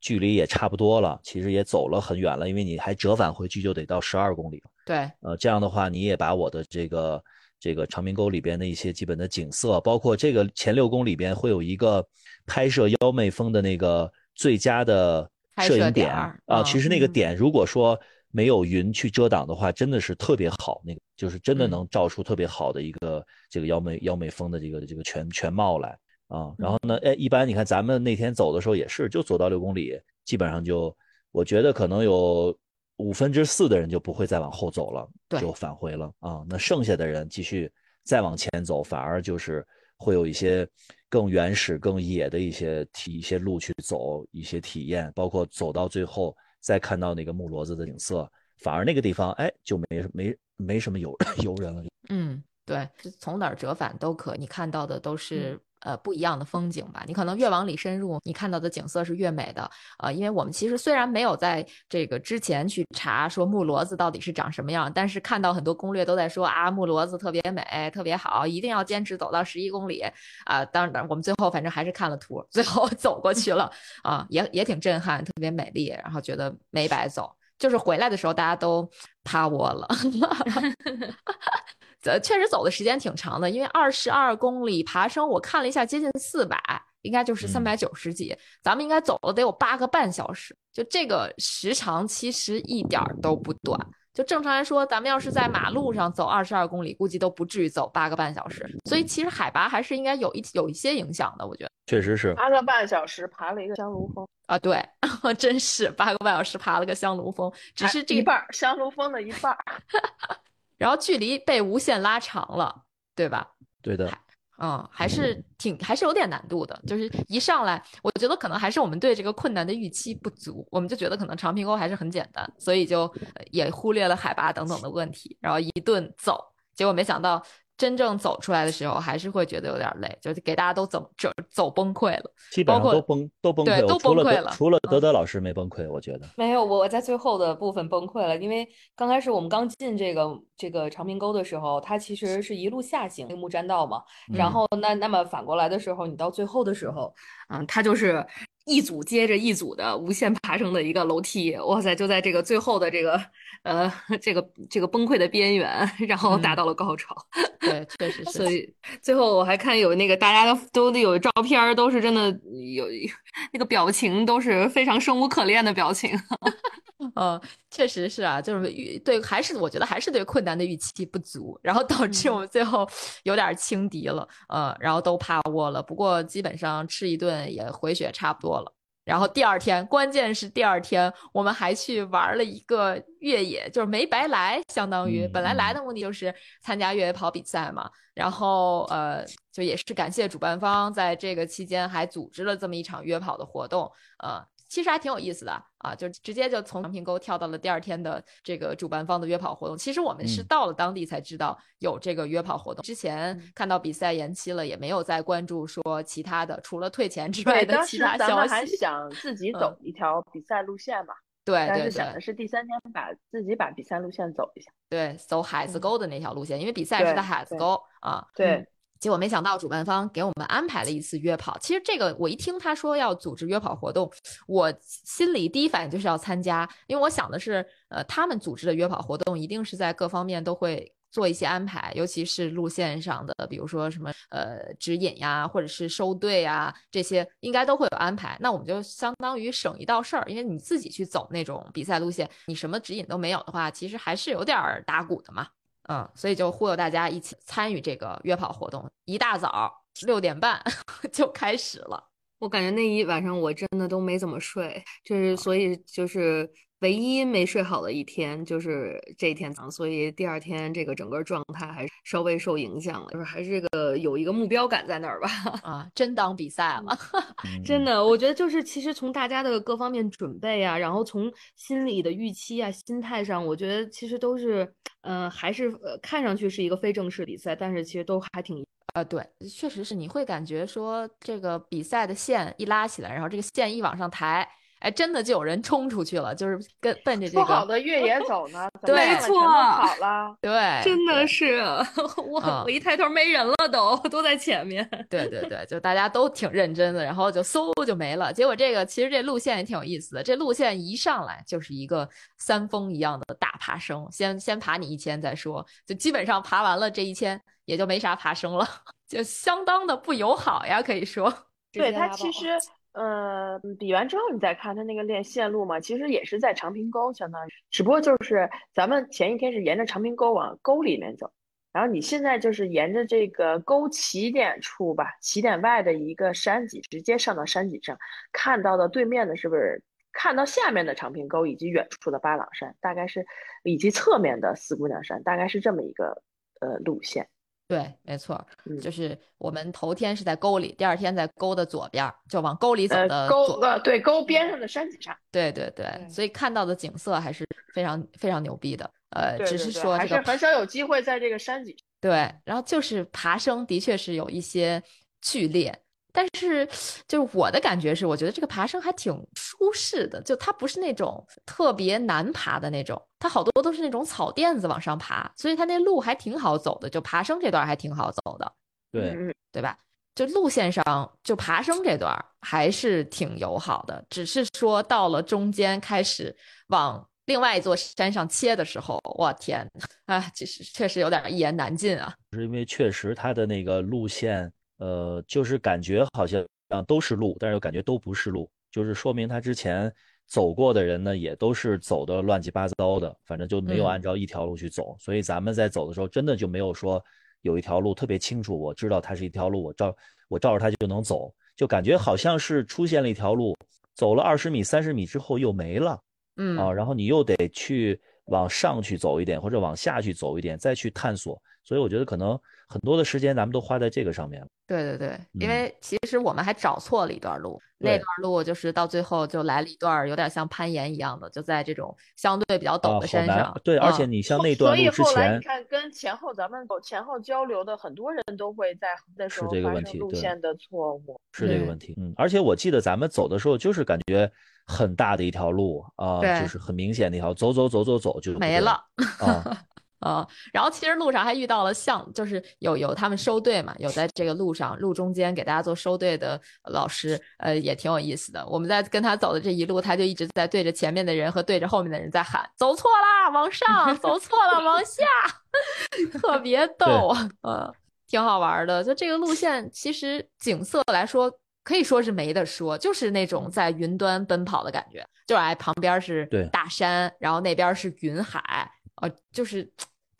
B: 距离也差不多了，其实也走了很远了，因为你还折返回去就得到十二公里。
A: 对，
B: 呃，这样的话，你也把我的这个。这个长明沟里边的一些基本的景色，包括这个前六公里边会有一个拍摄妖媚峰的那个最佳的摄影点啊。其实那个点如果说没有云去遮挡的话，真的是特别好，那个就是真的能照出特别好的一个这个妖媚妖媚峰的这个这个全全貌来啊。然后呢，哎，一般你看咱们那天走的时候也是，就走到六公里，基本上就我觉得可能有。五分之四的人就不会再往后走了，就返回了啊。那剩下的人继续再往前走，反而就是会有一些更原始、更野的一些体一些路去走，一些体验，包括走到最后再看到那个木骡子的景色，反而那个地方哎就没没没什么游 游人了。
A: 嗯，对，从哪儿折返都可，你看到的都是。呃，不一样的风景吧。你可能越往里深入，你看到的景色是越美的。呃，因为我们其实虽然没有在这个之前去查说木骡子到底是长什么样，但是看到很多攻略都在说啊，木骡子特别美，特别好，一定要坚持走到十一公里啊。当然，我们最后反正还是看了图，最后 走过去了啊，也也挺震撼，特别美丽，然后觉得没白走。就是回来的时候大家都趴窝了。呃，确实走的时间挺长的，因为二十二公里爬升，我看了一下，接近四百，应该就是三百九十几。咱们应该走了得有八个半小时，就这个时长其实一点都不短。就正常来说，咱们要是在马路上走二十二公里，估计都不至于走八个半小时。所以其实海拔还是应该有一有一些影响的，我觉得。
B: 确实是
D: 八个半小时爬了一个香炉峰
A: 啊，对，真是八个半小时爬了个香炉峰，只是这
D: 一半香炉峰的一半。
A: 然后距离被无限拉长了，对吧？
B: 对的，
A: 嗯，还是挺还是有点难度的。就是一上来，我觉得可能还是我们对这个困难的预期不足，我们就觉得可能长平沟还是很简单，所以就也忽略了海拔等等的问题，然后一顿走，结果没想到。真正走出来的时候，还是会觉得有点累，就是给大家都走走走崩溃了，
B: 基本上都崩都崩溃，
A: 都崩溃
B: 了。除了德德老师没崩溃，我觉得
C: 没有，我在最后的部分崩溃了，因为刚开始我们刚进这个这个长平沟的时候，它其实是一路下行木栈道嘛，然后那那么反过来的时候，你到最后的时候，嗯，它就是。一组接着一组的无限爬升的一个楼梯，哇塞！就在这个最后的这个呃这个这个崩溃的边缘，然后达到了高潮。
A: 对，确实是。
C: 所以最后我还看有那个大家都都有照片，都是真的有那个表情，都是非常生无可恋的表情。
A: 嗯，确实是啊，就是对，还是我觉得还是对困难的预期不足，然后导致我们最后有点轻敌了，呃，然后都趴窝了。不过基本上吃一顿也回血差不多了。然后第二天，关键是第二天我们还去玩了一个越野，就是没白来，相当于本来来的目的就是参加越野跑比赛嘛。然后呃，就也是感谢主办方在这个期间还组织了这么一场约跑的活动，呃。其实还挺有意思的啊，就直接就从长平沟跳到了第二天的这个主办方的约跑活动。其实我们是到了当地才知道有这个约跑活动，之前看到比赛延期了，也没有再关注说其他的，除了退钱之外的其他消息。
D: 咱们还想自己走一条比赛路线嘛？
A: 对，
D: 但是想的是第三天把自己把比赛路线走一下。
A: 对，走海子沟的那条路线，因为比赛是在海子沟啊。
D: 对。
A: 结果没想到主办方给我们安排了一次约跑。其实这个我一听他说要组织约跑活动，我心里第一反应就是要参加，因为我想的是，呃，他们组织的约跑活动一定是在各方面都会做一些安排，尤其是路线上的，比如说什么呃指引呀，或者是收队啊，这些应该都会有安排。那我们就相当于省一道事儿，因为你自己去走那种比赛路线，你什么指引都没有的话，其实还是有点打鼓的嘛。嗯，所以就忽悠大家一起参与这个约跑活动，一大早六点半 就开始了。
C: 我感觉那一晚上我真的都没怎么睡，就是所以就是唯一没睡好的一天就是这一天早上，所以第二天这个整个状态还是稍微受影响了，就是还是这个有一个目标感在那儿吧。
A: 啊，真当比赛了，
C: 真的，我觉得就是其实从大家的各方面准备啊，然后从心理的预期啊、心态上，我觉得其实都是，嗯，还是呃看上去是一个非正式比赛，但是其实都还挺。
A: 呃，对，确实是，你会感觉说这个比赛的线一拉起来，然后这个线一往上抬，哎，真的就有人冲出去了，就是跟奔着这个。
D: 不好的越野走呢，
A: 对，
C: 错，
D: 好了，
A: 对，
C: 真的是，我我一抬头没人了，都都在前面。
A: 对对对，就大家都挺认真的，然后就嗖就没了。结果这个其实这路线也挺有意思的，这路线一上来就是一个山峰一样的大爬升，先先爬你一千再说，就基本上爬完了这一千。也就没啥爬升了，就相当的不友好呀，可以说。
D: 对他其实，呃，比完之后你再看他那个练线路嘛，其实也是在长平沟，相当于，只不过就是咱们前一天是沿着长平沟往沟里面走，然后你现在就是沿着这个沟起点处吧，起点外的一个山脊，直接上到山脊上，看到的对面的是不是看到下面的长平沟以及远处的巴朗山，大概是以及侧面的四姑娘山，大概是这么一个呃路线。
A: 对，没错，就是我们头天是在沟里，第二天在沟的左边，就往沟里走的
D: 沟呃，对，沟边上的山脊上。
A: 对对对，所以看到的景色还是非常非常牛逼的。呃，只是说
D: 还是很少有机会在这个山脊。
A: 对，然后就是爬升，的确是有一些剧烈。但是，就是我的感觉是，我觉得这个爬升还挺舒适的，就它不是那种特别难爬的那种，它好多都是那种草垫子往上爬，所以它那路还挺好走的，就爬升这段还挺好走的，
B: 对
A: 对吧？就路线上，就爬升这段还是挺友好的，只是说到了中间开始往另外一座山上切的时候，我天，啊，其实确实有点一言难尽啊，
B: 是因为确实它的那个路线。呃，就是感觉好像都是路，但是又感觉都不是路，就是说明他之前走过的人呢，也都是走的乱七八糟的，反正就没有按照一条路去走。所以咱们在走的时候，真的就没有说有一条路特别清楚，我知道它是一条路，我照我照着它就能走，就感觉好像是出现了一条路，走了二十米、三十米之后又没了，
A: 嗯
B: 啊，然后你又得去往上去走一点，或者往下去走一点，再去探索。所以我觉得可能很多的时间咱们都花在这个上面了。
A: 对对对，因为其实我们还找错了一段路，那段路就是到最后就来了一段有点像攀岩一样的，就在这种相对比较陡的山上。
B: 对，而且你像那段路之前，
D: 你看跟前后咱们前后交流的很多人都会在那时候发生路线的错误，
B: 是这个问题。嗯，而且我记得咱们走的时候就是感觉很大的一条路啊，就是很明显的一条，走走走走走就
A: 没了
B: 啊。
A: 啊，然后其实路上还遇到了像，就是有有他们收队嘛，有在这个路上路中间给大家做收队的老师，呃，也挺有意思的。我们在跟他走的这一路，他就一直在对着前面的人和对着后面的人在喊：“走错啦，往上；走错了，往下。”特别逗啊，呃，挺好玩的。就这个路线，其实景色来说可以说是没得说，就是那种在云端奔跑的感觉，就是哎，旁边是大山，然后那边是云海，呃，就是。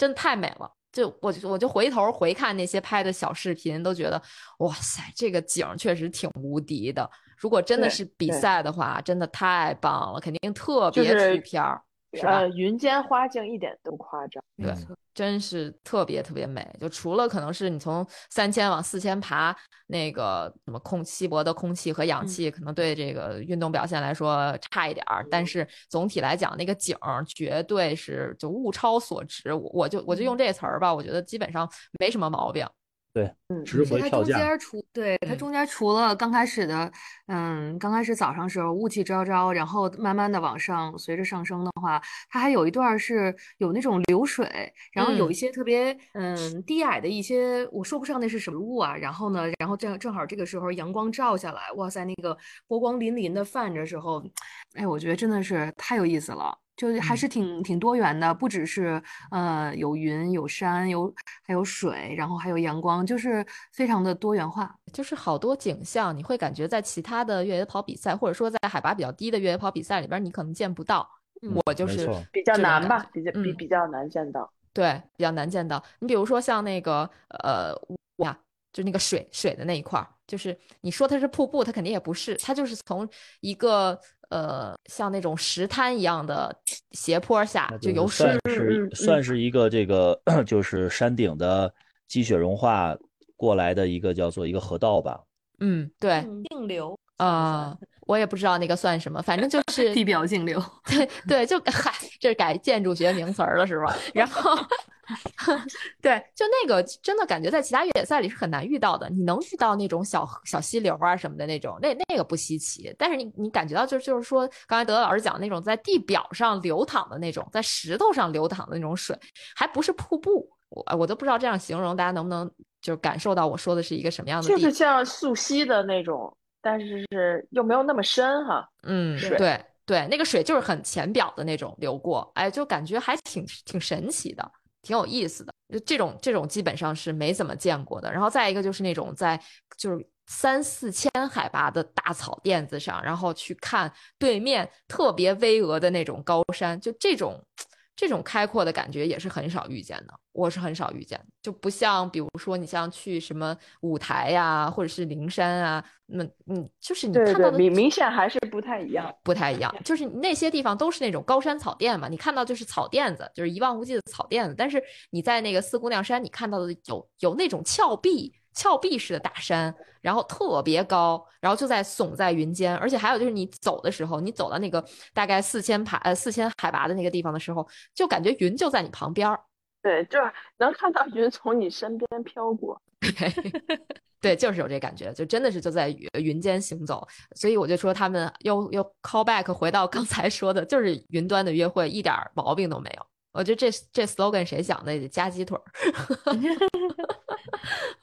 A: 真太美了，就我我就回头回看那些拍的小视频，都觉得哇塞，这个景确实挺无敌的。如果真的是比赛的话，真的太棒了，肯定特别出片儿。是吧？
D: 云间花境一点都不夸张，
A: 对，真是特别特别美。就除了可能是你从三千往四千爬，那个什么空稀薄的空气和氧气，可能对这个运动表现来说差一点儿，但是总体来讲，那个景绝对是就物超所值。我我就我就用这词儿吧，我觉得基本上没什么毛病。
B: 对，
C: 嗯，
B: 值回票价。
C: 它中间除对它中间除了刚开始的，嗯，刚开始早上时候雾气昭昭，然后慢慢的往上，随着上升的话，它还有一段是有那种流水，然后有一些特别嗯低矮的一些，我说不上那是什么雾啊。然后呢，然后正正好这个时候阳光照下来，哇塞，那个波光粼粼的泛着时候，哎，我觉得真的是太有意思了。就还是挺挺多元的，不只是呃有云有山有还有水，然后还有阳光，就是非常的多元化，
A: 就是好多景象，你会感觉在其他的越野跑比赛，或者说在海拔比较低的越野跑比赛里边，你可能见不到。我就是
D: 比较难吧，比较比比较难见到。
A: 对，比较难见到。你比如说像那个呃哇，就那个水水的那一块儿，就是你说它是瀑布，它肯定也不是，它就是从一个呃像那种石滩一样的斜坡下就有水，
B: 算是算是一个这个 就是山顶的积雪融化过来的一个叫做一个河道吧。
A: 嗯，对，
C: 径流
A: 啊。我也不知道那个算什么，反正就是
C: 地表径流。
A: 对 对，就嗨，这是改建筑学名词儿了，是吧？然后，对，就那个真的感觉在其他越野赛里是很难遇到的。你能遇到那种小小溪流啊什么的那种，那那个不稀奇。但是你你感觉到就就是说，刚才德德老师讲那种在地表上流淌的那种，在石头上流淌的那种水，还不是瀑布，我我都不知道这样形容大家能不能就是感受到我说的是一个什么样的？
D: 就是像溯溪的那种。但是是又没有那么深哈，
A: 嗯，对对，那个水就是很浅表的那种流过，哎，就感觉还挺挺神奇的，挺有意思的。就这种这种基本上是没怎么见过的。然后再一个就是那种在就是三四千海拔的大草甸子上，然后去看对面特别巍峨的那种高山，就这种。这种开阔的感觉也是很少遇见的，我是很少遇见，就不像比如说你像去什么五台呀，或者是灵山啊，那嗯，就是你看到的
D: 明明显还是不太一样，
A: 不太一样，就是那些地方都是那种高山草甸嘛，你看到就是草甸子，就是一望无际的草甸子，但是你在那个四姑娘山，你看到的有有那种峭壁。峭壁式的大山，然后特别高，然后就在耸在云间，而且还有就是你走的时候，你走到那个大概四千爬呃四千海拔的那个地方的时候，就感觉云就在你旁边儿，
D: 对，就是能看到云从你身边飘过，
A: 对，就是有这感觉，就真的是就在云间行走，所以我就说他们又又 call back 回到刚才说的，就是云端的约会一点毛病都没有。我觉得这这 slogan 谁想的？得加鸡腿儿，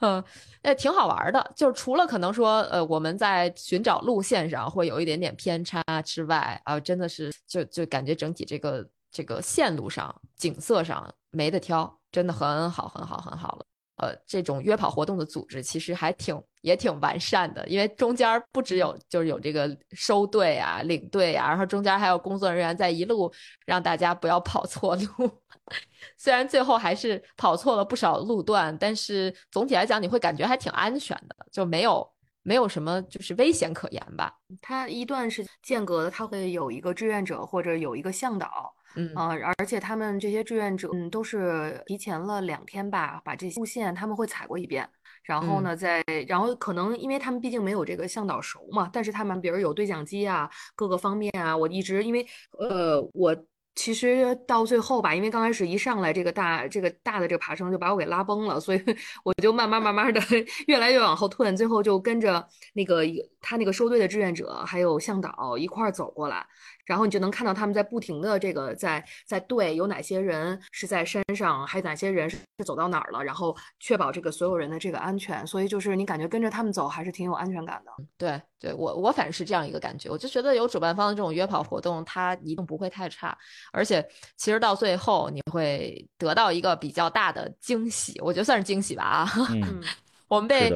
A: 嗯，那挺好玩的。就是除了可能说，呃，我们在寻找路线上会有一点点偏差之外，啊，真的是就就感觉整体这个这个线路上、景色上没得挑，真的很好，很好，很好了。呃，这种约跑活动的组织其实还挺也挺完善的，因为中间不只有就是有这个收队啊、领队啊，然后中间还有工作人员在一路让大家不要跑错路。虽然最后还是跑错了不少路段，但是总体来讲你会感觉还挺安全的，就没有没有什么就是危险可言吧。
C: 它一段是间隔的，它会有一个志愿者或者有一个向导。
A: 嗯
C: 而且他们这些志愿者，嗯，都是提前了两天吧，把这些路线他们会踩过一遍，然后呢，再然后可能因为他们毕竟没有这个向导熟嘛，但是他们比如有对讲机啊，各个方面啊，我一直因为呃我。其实到最后吧，因为刚开始一上来这个大这个大的这个爬升就把我给拉崩了，所以 我就慢慢慢慢的 越来越往后退，最后就跟着那个他那个收队的志愿者还有向导一块儿走过来。然后你就能看到他们在不停的这个在在对有哪些人是在山上，还有哪些人是走到哪儿了，然后确保这个所有人的这个安全。所以就是你感觉跟着他们走还是挺有安全感的。
A: 对，对我我反正是这样一个感觉，我就觉得有主办方的这种约跑活动，它一定不会太差。而且其实到最后你会得到一个比较大的惊喜，我觉得算是惊喜吧啊。
B: 嗯。
A: 我们被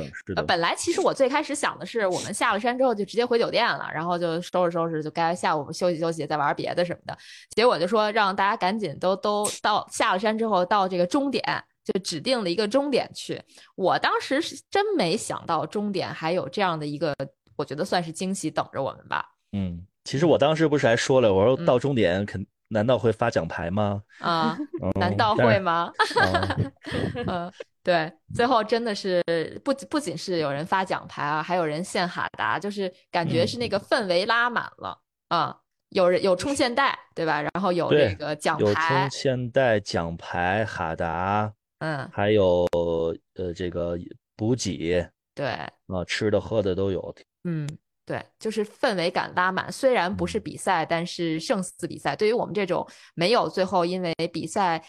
A: 本来其实我最开始想的是，我们下了山之后就直接回酒店了，然后就收拾收拾，就该下午休息休息，再玩别的什么的。结果就说让大家赶紧都都到下了山之后到这个终点，就指定了一个终点去。我当时是真没想到终点还有这样的一个，我觉得算是惊喜等着我们吧。
B: 嗯，其实我当时不是还说了，我说到终点肯难道会发奖牌吗？
A: 啊，难道会吗？嗯。对，最后真的是不不仅是有人发奖牌啊，还有人献哈达，就是感觉是那个氛围拉满了啊。有人有充现代，对吧？然后有这个奖牌，
B: 有充现代奖牌哈达，
A: 嗯，
B: 还有呃这个补给，
A: 对，
B: 啊，吃的喝的都有，
A: 嗯。对，就是氛围感拉满。虽然不是比赛，但是胜似比赛。对于我们这种没有最后因为比赛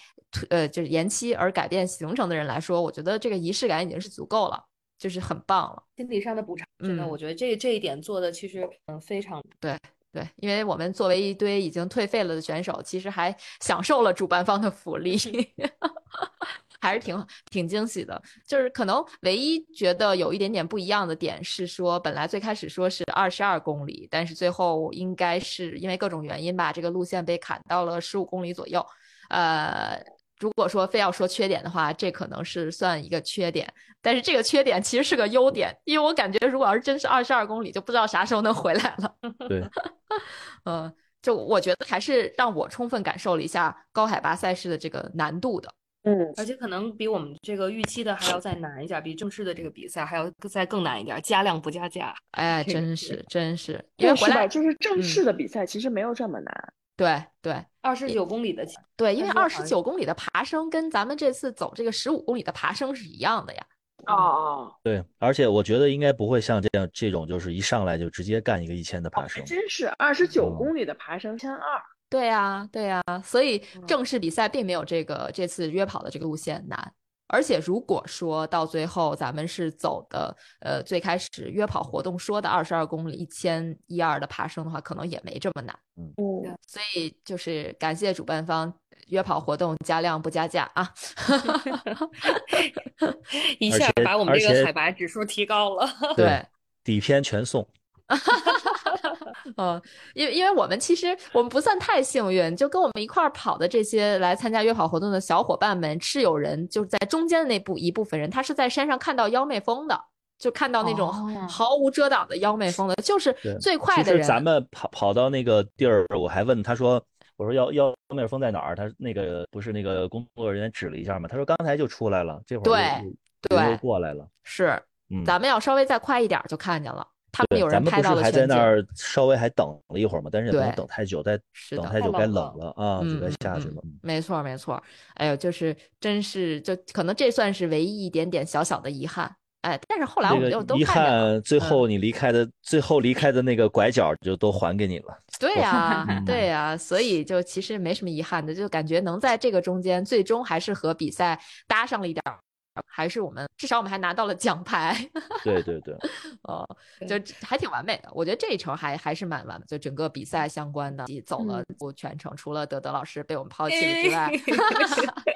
A: 呃就是延期而改变行程的人来说，我觉得这个仪式感已经是足够了，就是很棒了。
C: 心理上的补偿，真的，我觉得这这一点做的其实嗯非常
A: 对对，因为我们作为一堆已经退费了的选手，其实还享受了主办方的福利。还是挺挺惊喜的，就是可能唯一觉得有一点点不一样的点是说，本来最开始说是二十二公里，但是最后应该是因为各种原因吧，这个路线被砍到了十五公里左右。呃，如果说非要说缺点的话，这可能是算一个缺点。但是这个缺点其实是个优点，因为我感觉如果要是真是二十二公里，就不知道啥时候能回来了。
B: 对，
A: 嗯，就我觉得还是让我充分感受了一下高海拔赛事的这个难度的。
C: 嗯，而且可能比我们这个预期的还要再难一点，比正式的这个比赛还要再更难一点，加量不加价。
A: 哎，真是真是，因为回来
D: 就是正式的比赛其实没有这么难。
A: 对对，
C: 二十九公里的，
A: 对，因为二十九公里的爬升跟咱们这次走这个十五公里的爬升是一样的呀。
D: 哦哦，
B: 对，而且我觉得应该不会像这样这种，就是一上来就直接干一个一千的爬升。
D: 真是二十九公里的爬升千二。
A: 对呀，对呀，所以正式比赛并没有这个这次约跑的这个路线难。而且如果说到最后咱们是走的，呃，最开始约跑活动说的二十二公里一千一二的爬升的话，可能也没这么难。
B: 嗯，
A: 所以就是感谢主办方约跑活动加量不加价啊，
C: 一下把我们这个海拔指数提高了。
A: 对，
B: 底片全送。
A: 嗯，因为因为我们其实我们不算太幸运，就跟我们一块儿跑的这些来参加约跑活动的小伙伴们，是有人就是在中间的那部一部分人，他是在山上看到妖媚峰的，就看到那种毫无遮挡的妖媚峰的，就是最快的人。
B: 咱们跑跑到那个地儿，我还问他说：“我说妖妖媚峰在哪儿？”他那个不是那个工作人员指了一下吗？他说刚才就出来了，这会儿
A: 对对
B: 过来了。
A: 是，咱们要稍微再快一点就看见了。他们有人拍到了
B: 还在那儿稍微还等了一会儿嘛，但是也不能等太久，再等太久该冷了啊，就该下去了。
A: 没错没错，哎呦，就是真是就可能这算是唯一一点点小小的遗憾，哎，但是后来我们就都
B: 遗憾，最后你离开的最后离开的那个拐角就都还给你了。
A: 对呀对呀，所以就其实没什么遗憾的，就感觉能在这个中间最终还是和比赛搭上了一点。还是我们至少我们还拿到了奖牌，
B: 对对对，
A: 哦，就还挺完美的。我觉得这一程还还是蛮完美，就整个比赛相关的走了全程，除了德德老师被我们抛弃了之外。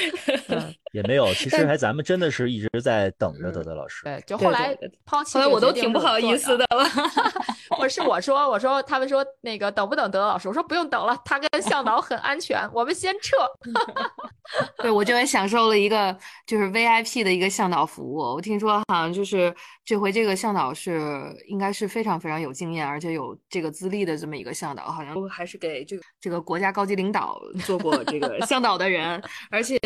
B: 也没有，其实还咱们真的是一直在等着德德老师。
A: 对，就后来抛弃，
C: 后来我都挺不好意思的了。
A: 或者是我说，我说他们说那个等不等德德老师？我说不用等了，他跟向导很安全，我们先撤。
C: 对，我这回享受了一个就是 VIP 的一个向导服务。我听说好像就是这回这个向导是应该是非常非常有经验，而且有这个资历的这么一个向导，好像还是给这个这个国家高级领导做过这个向导的人，而且。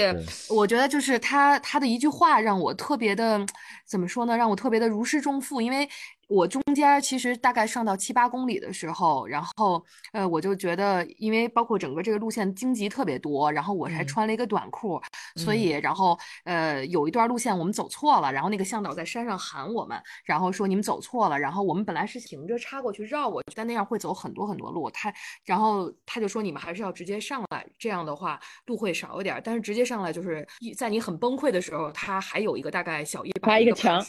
C: 我觉得就是他他的一句话让我特别的怎么说呢？让我特别的如释重负，因为。我中间其实大概上到七八公里的时候，然后呃，我就觉得，因为包括整个这个路线荆棘特别多，然后我还穿了一个短裤，所以然后呃，有一段路线我们走错了，然后那个向导在山上喊我们，然后说你们走错了，然后我们本来是行着插过去绕过去，但那样会走很多很多路，他然后他就说你们还是要直接上来，这样的话路会少一点，但是直接上来就是在你很崩溃的时候，他还有一个大概小一百
D: 一个墙，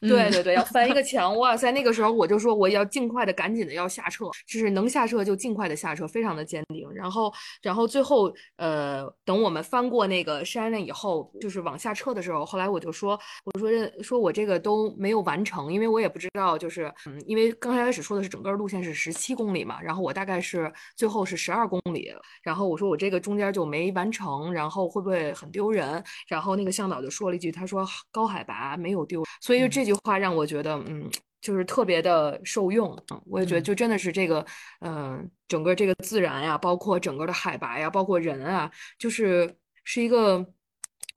C: 对对对，要翻一个墙。哇塞！那个时候我就说我要尽快的、赶紧的要下撤，就是能下撤就尽快的下撤，非常的坚定。然后，然后最后，呃，等我们翻过那个山了以后，就是往下撤的时候，后来我就说，我说说我这个都没有完成，因为我也不知道，就是嗯，因为刚开始说的是整个路线是十七公里嘛，然后我大概是最后是十二公里，然后我说我这个中间就没完成，然后会不会很丢人？然后那个向导就说了一句，他说高海拔没有丢，所以这句话让我觉得，嗯。就是特别的受用，我也觉得就真的是这个，嗯，整个这个自然呀，包括整个的海拔呀，包括人啊，就是是一个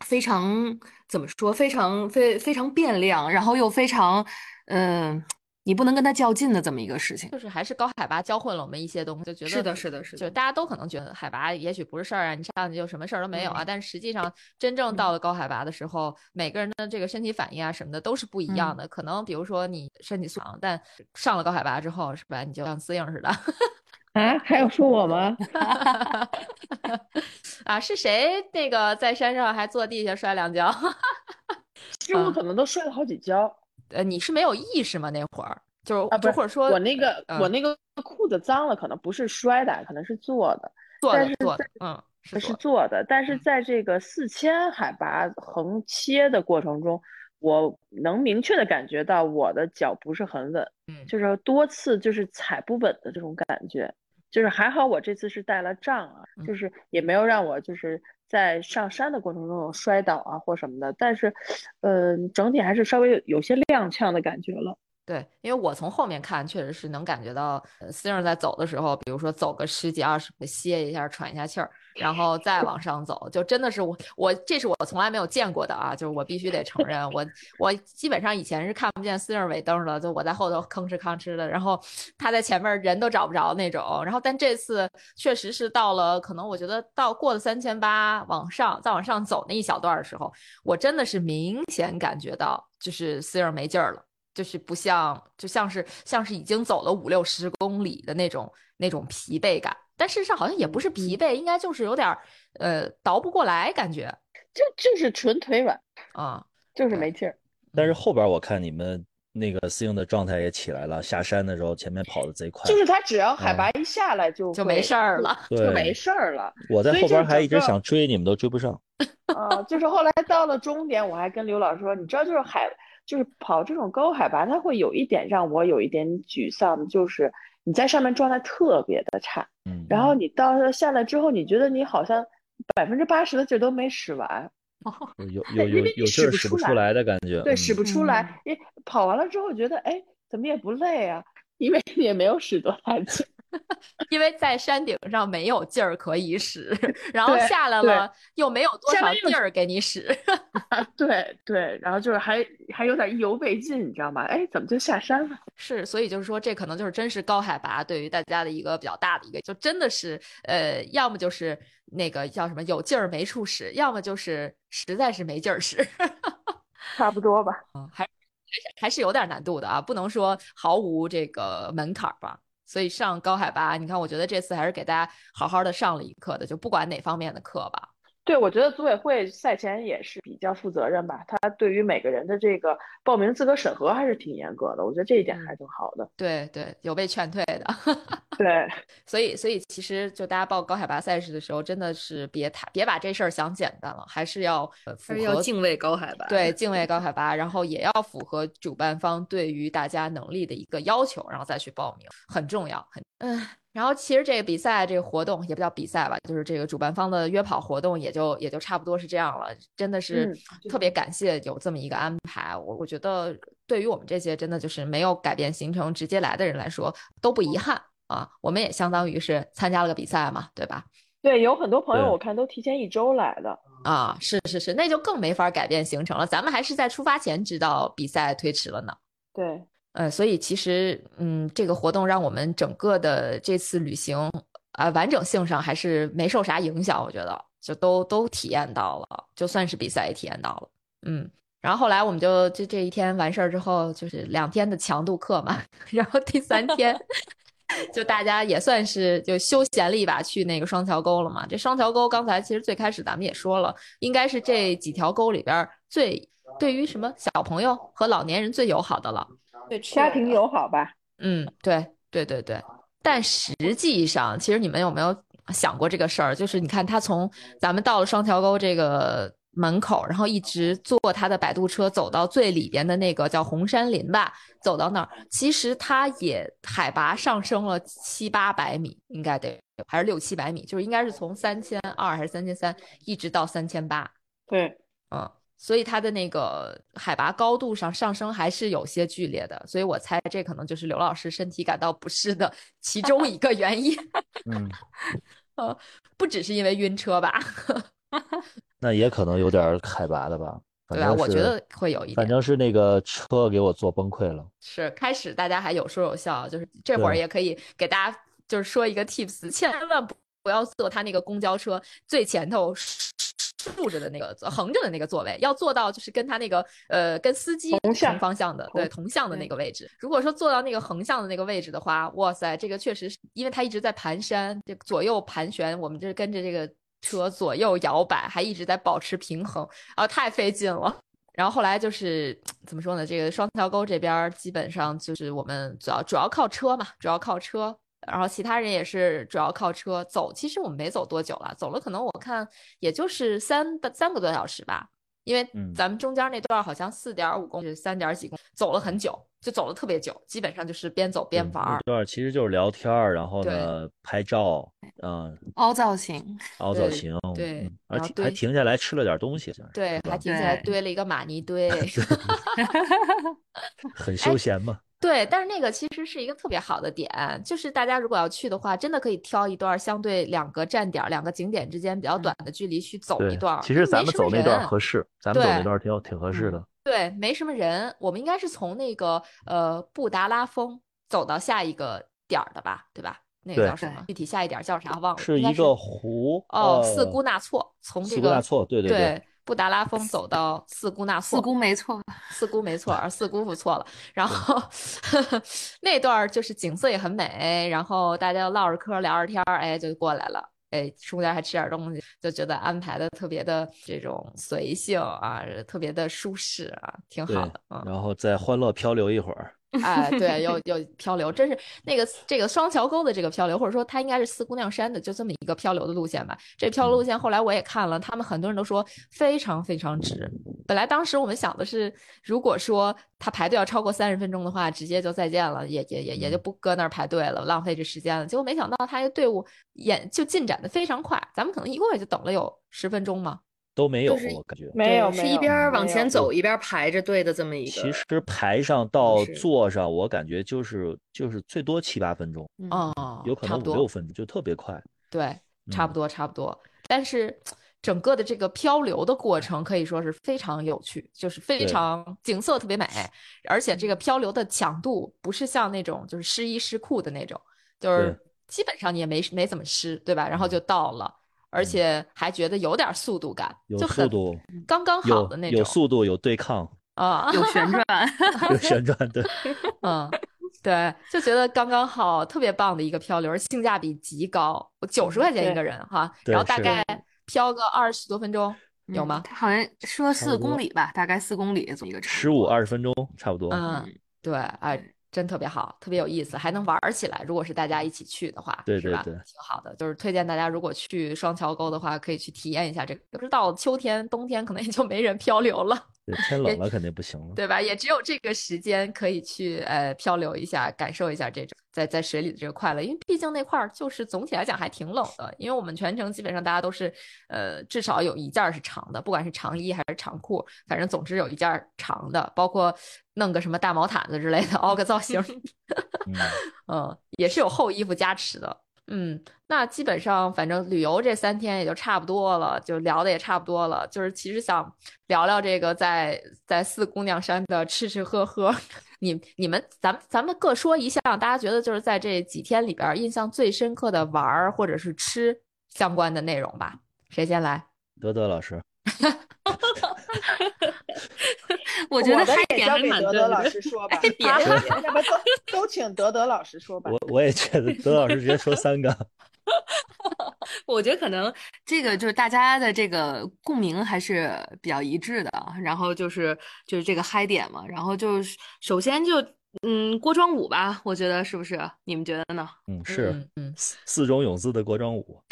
C: 非常怎么说，非常非非常变量，然后又非常，嗯。你不能跟他较劲的这么一个事情，
A: 就是还是高海拔教会了我们一些东西，就觉得
C: 是的，是的，是的，
A: 就大家都可能觉得海拔也许不是事儿啊，你上去就什么事儿都没有啊，但实际上真正到了高海拔的时候，每个人的这个身体反应啊什么的都是不一样的。可能比如说你身体素强，但上了高海拔之后，是吧？你就像死硬似的。
D: 啊，还要说我吗？
A: 啊，是谁那个在山上还坐地下摔两跤？
D: 其实我可能都摔了好几跤。
A: 呃，你是没有意识吗？那会儿就是
D: 啊，不
A: 或者说
D: 我那个我那个裤子脏了，可能不是摔的，可能是坐的，
A: 坐
D: 的，
A: 坐的，嗯，
D: 是坐的。但是在这个四千海拔横切的过程中，我能明确的感觉到我的脚不是很稳，嗯，就是多次就是踩不稳的这种感觉。就是还好我这次是带了杖啊，就是也没有让我就是在上山的过程中有摔倒啊或什么的，但是，嗯，整体还是稍微有些踉跄的感觉了。
A: 对，因为我从后面看，确实是能感觉到，司令在走的时候，比如说走个十几二十，歇一下，喘一下气儿，然后再往上走，就真的是我我这是我从来没有见过的啊！就是我必须得承认，我我基本上以前是看不见司令尾灯的，就我在后头吭哧吭哧的，然后他在前面人都找不着那种。然后但这次确实是到了，可能我觉得到过了三千八往上再往上走那一小段的时候，我真的是明显感觉到就是司令没劲儿了。就是不像，就像是像是已经走了五六十公里的那种那种疲惫感，但事实上好像也不是疲惫，应该就是有点呃倒不过来感觉，
D: 就就是纯腿软
A: 啊，
D: 就是没劲儿。
B: 但是后边我看你们那个司应的状态也起来了，下山的时候前面跑的贼快，
D: 就是他只要海拔一下来就
A: 就没事儿了，
D: 就没事儿了。
B: 我在后边还一直想追你们，都追不上。
D: 啊，就是后来到了终点，我还跟刘老师说，你知道就是海。就是跑这种高海拔，它会有一点让我有一点沮丧，就是你在上面状态特别的差，
B: 嗯，
D: 然后你到下来之后，你觉得你好像百分之八十的劲都没使完，
B: 有 有有有劲儿使不出来的感觉，
D: 对，使不出来。因跑完了之后觉得，哎，怎么也不累啊，因为也没有使多大劲。
A: 因为在山顶上没有劲儿可以使，然后下来了又没有多少劲儿给你使。
D: 对对，然后就是还还有点意犹未尽，你知道吗？哎，怎么就下山了？
A: 是，所以就是说，这可能就是真是高海拔对于大家的一个比较大的一个，就真的是呃，要么就是那个叫什么有劲儿没处使，要么就是实在是没劲儿使。
D: 差不多吧，
A: 嗯，还还是有点难度的啊，不能说毫无这个门槛吧。所以上高海拔，你看，我觉得这次还是给大家好好的上了一课的，就不管哪方面的课吧。
D: 对，我觉得组委会赛前也是比较负责任吧，他对于每个人的这个报名资格审核还是挺严格的，我觉得这一点还是挺好的。
A: 对对，有被劝退的。
D: 对，
A: 所以所以其实就大家报高海拔赛事的时候，真的是别太别把这事儿想简单了，还是要符合
C: 敬畏高海拔。
A: 对，敬畏高海拔，然后也要符合主办方对于大家能力的一个要求，然后再去报名，很重要，很嗯。然后其实这个比赛这个活动也不叫比赛吧，就是这个主办方的约跑活动也就也就差不多是这样了。真的是特别感谢有这么一个安排，我我觉得对于我们这些真的就是没有改变行程直接来的人来说都不遗憾啊。我们也相当于是参加了个比赛嘛，对吧？
D: 对，有很多朋友我看都提前一周来的
A: 啊，是是是，那就更没法改变行程了。咱们还是在出发前知道比赛推迟了呢。
D: 对。
A: 呃，所以其实，嗯，这个活动让我们整个的这次旅行啊，完整性上还是没受啥影响，我觉得就都都体验到了，就算是比赛也体验到了，嗯。然后后来我们就就这一天完事儿之后，就是两天的强度课嘛，然后第三天 就大家也算是就休闲了一把，去那个双桥沟了嘛。这双桥沟刚才其实最开始咱们也说了，应该是这几条沟里边最对于什么小朋友和老年人最友好的了。
D: 对家庭友好吧，
A: 嗯，对对对对，但实际上，其实你们有没有想过这个事儿？就是你看，他从咱们到了双桥沟这个门口，然后一直坐他的摆渡车走到最里边的那个叫红山林吧，走到那儿，其实他也海拔上升了七八百米，应该得还是六七百米，就是应该是从三千二还是三千三，一直到三千八。
D: 对，
A: 嗯。所以它的那个海拔高度上上升还是有些剧烈的，所以我猜这可能就是刘老师身体感到不适的 其中一个原因。
B: 嗯，
A: 呃，不只是因为晕车吧？
B: 那也可能有点海拔的吧？
A: 对吧？我觉得会有一点。
B: 反正是那个车给我坐崩溃了。
A: 是开始大家还有说有笑，就是这会儿也可以给大家就是说一个 tips，千万不不要坐他那个公交车最前头。竖着的那个横着的那个座位，要做到就是跟他那个呃跟司机同方向的对同向的那个位置。如果说坐到那个横向的那个位置的话，哇塞，这个确实是因为他一直在盘山，这左右盘旋，我们这跟着这个车左右摇摆，还一直在保持平衡，啊，太费劲了。然后后来就是怎么说呢？这个双桥沟这边基本上就是我们主要主要靠车嘛，主要靠车。然后其他人也是主要靠车走，其实我们没走多久了，走了可能我看也就是三三个多小时吧，因为
B: 嗯
A: 咱们中间那段好像四点五公里、三点几公里，走了很久，就走了特别久，基本上就是边走边玩儿。
B: 那段其实就是聊天儿，然后呢拍照，嗯，
C: 凹造型，
B: 凹造型，
A: 对
B: 嗯而停
A: 然后对
B: 还停下来吃了点东西，
A: 对，还停下来堆了一个玛尼 堆。
B: 很休闲嘛。
A: 对，但是那个其实是一个特别好的点，就是大家如果要去的话，真的可以挑一段相对两个站点儿、两个景点之间比较短的距离去走一段儿。
B: 其实咱们走那段
A: 人
B: 合适，咱们走那
A: 对
B: 段挺挺合适的。
A: 对，没什么人。我们应该是从那个呃布达拉峰走到下一个点儿的吧，对吧？那个叫什么？具体下一点儿叫啥忘了？
B: 是一个湖
A: 哦，四
B: 呃
A: 姑纳措，从这个
B: 姑纳措，对对对，
A: 布达拉峰走到四姑那措，
C: 四姑没错，
A: 四姑没错，而四姑父错了。然后 那段儿就是景色也很美，然后大家唠着嗑聊着天儿，哎，就过来了。哎，中间还吃点东西，就觉得安排的特别的这种随性啊，特别的舒适啊，挺好的。嗯，
B: 然后再欢乐漂流一会儿。
A: 哎，对，有 有漂流，真是那个这个双桥沟的这个漂流，或者说它应该是四姑娘山的，就这么一个漂流的路线吧。这漂流路线后来我也看了，他们很多人都说非常非常值。本来当时我们想的是，如果说他排队要超过三十分钟的话，直接就再见了，也也也也就不搁那儿排队了，浪费这时间了。结果没想到他这队伍也就进展的非常快，咱们可能一共也就等了有十分钟嘛。
B: 都没有，
C: 就是
B: 我感觉。
D: 没有，
C: 是一边往前走一边排着队的这么一个。
B: 其实排上到
C: 是
B: 坐上，我感觉就是就是最多七八分钟，
C: 嗯，
A: 哦，
B: 有可能五六分钟，就特别快。
A: 对，差不
B: 嗯
A: 多差不多。但是整个的这个漂流的过程可以说是非常有趣，就是非常景色特别美，而且这个漂流的强度不是像那种就是湿衣湿裤的那种，就是基本上你也没没怎么湿，对吧？然后就到了。而且还觉得有点速度感，
B: 有
A: 就很
B: 速度，
A: 刚刚好的那种
B: 有速度，有对抗，
A: 啊，
C: 有旋转，
B: 有旋转对。
A: 嗯，对，就觉得刚刚好，特别棒的一个漂流，性价比极高，九十块钱一个人哈，然后大概漂个二十多分钟，有
C: 嗯
A: 吗？
C: 他好像说四公里吧，大概四公里这么一个长
B: 十五二十分钟差不多。
A: 嗯，对，哎，真特别好，特别有意思，还能玩儿起来。如果是大家一起去的话，是吧？
B: 对对对
A: 挺好的，就是推荐大家，如果去双桥沟的话，可以去体验一下这个。就是到秋天、冬天，可能也就没人漂流了。
B: 对，天冷了肯定不行了。
A: 对吧？也只有这个时间可以去呃漂流一下，感受一下这种在在水里的这个快乐。因为毕竟那块儿就是总体来讲还挺冷的，因为我们全程基本上大家都是呃至少有一件儿是长的，不管是长衣还是长裤，反正总之有一件儿长的，包括弄个什么大毛毯子之类的，凹个造型，
B: 嗯，
A: 嗯，也是有厚衣服加持的。嗯，那基本上反正旅游这三天也就差不多了，就聊的也差不多了。就是其实想聊聊这个在在四姑娘山的吃吃喝喝。你你们咱们咱们各说一项，大家觉得就是在这几天里边印象最深刻的玩儿或者是吃相关的内容吧。谁先来？
B: 德德老师，
C: 我觉得
D: 的
C: 嗨点还
D: 德德老。师说吧，都都请德德老师说吧。
B: 我我也觉得德德老师直接说三个。
C: 我觉得可能这个就是大家的这个共鸣还是比较一致的啊，然后就是就是这个嗨点嘛，然后就是首先就嗯锅庄舞吧，我觉得是不是？你们觉得呢？
B: 嗯，是
A: 嗯嗯，
B: 四四种泳姿的锅庄舞。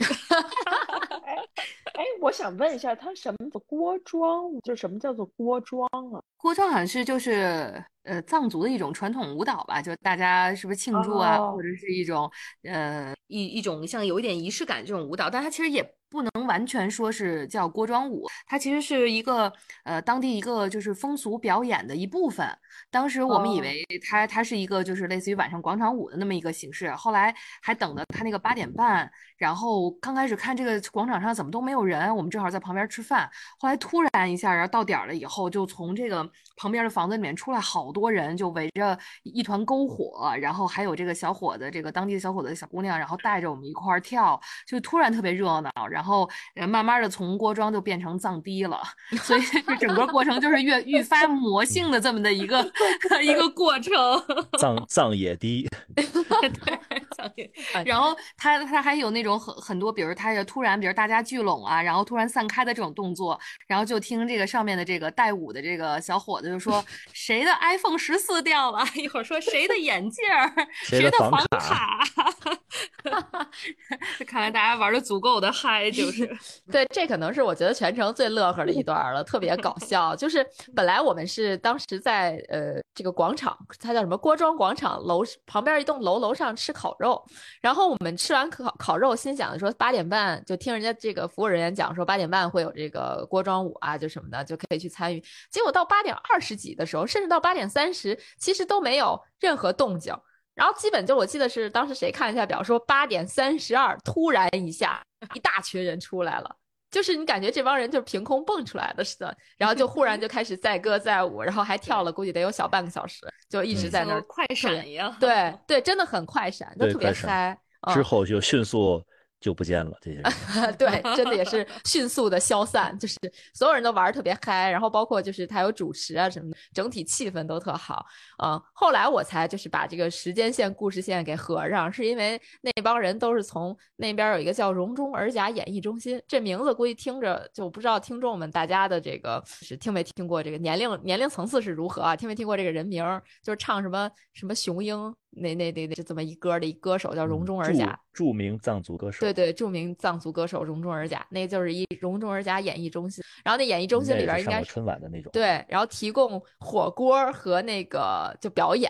D: 哎，我想问一下，它什么的锅庄？就什么叫做锅庄啊？
C: 锅庄好像是就是呃藏族的一种传统舞蹈吧，就大家是不是庆祝啊，
D: 哦
C: 或者是一种呃一一种像有一点仪式感这种舞蹈，但它其实也不能完全说是叫锅庄舞，它其实是一个呃当地一个就是风俗表演的一部分。当时我们以
D: 哦
C: 为它它是一个就是类似于晚上广场舞的那么一个形式，后来还等的它那个八点半，然后刚开始看这个广场上怎么都没有人，我们正好在旁边吃饭，后来突然一下，然后到点儿了以后，就从这个旁边的房子里面出来好多人，就围着一团篝火，然后还有这个小伙子，这个当地的小伙子、小姑娘，然后带着我们一块儿跳，就突然特别热闹，然后呃慢慢的从锅庄就变成藏堤了，所以这整个过程就是越愈发魔性的这么的一个 一个过程。
B: 藏藏野堤，
C: 然后他他还有那种很很多，比如他就突然，比如大家聚拢啊，然后突然散开的这种动作，然后就听这个上面的这个带舞的这个小伙子就说 谁的 iPhone 十四掉了，一会儿说谁的眼镜儿，
B: 谁的房卡，
E: 看来大家玩的足够的嗨，就是。
A: 对，这可能是我觉得全程最乐呵的一段了，特别搞笑。就是本来我们是当时在呃这个广场，它叫什么郭庄广场楼旁边一栋楼楼上吃烤肉，然后我们吃完烤烤肉，心想说八点半就听人家这个服务人员讲说八点半会有这个锅庄舞啊，就什么的就可以去参与。结果到八点二十几的时候，甚至到八点三十，其实都没有任何动静。然后基本就我记得是当时谁看了一下表，说八点三十二，突然一下一大群人出来了，就是你感觉这帮人就是凭空蹦出来的似的，然后就忽然就开始载歌载舞，然后还跳了，估计得有小半个小时，就一直在那儿
E: 快闪一样。
A: 对对，真的很快闪，就特别嗨。
B: 之后就迅速。就不见了这些人，
A: 对，真的也是迅速的消散，就是所有人都玩的特别嗨，然后包括就是他有主持啊什么的，整体气氛都特好。嗯，后来我才就是把这个时间线、故事线给合上，是因为那帮人都是从那边有一个叫荣中尔甲演艺中心，这名字估计听着就不知道听众们大家的这个是听没听过这个年龄年龄层次是如何啊？听没听过这个人名？就是唱什么什么雄鹰。那那那那是这么一歌的一歌手叫容中尔甲，
B: 著名藏族歌手。
A: 对对，著名藏族歌手容中尔甲，那就是一容中尔甲演艺中心。然后那演艺中心里边应该
B: 春晚的那种。
A: 对，然后提供火锅和那个就表演。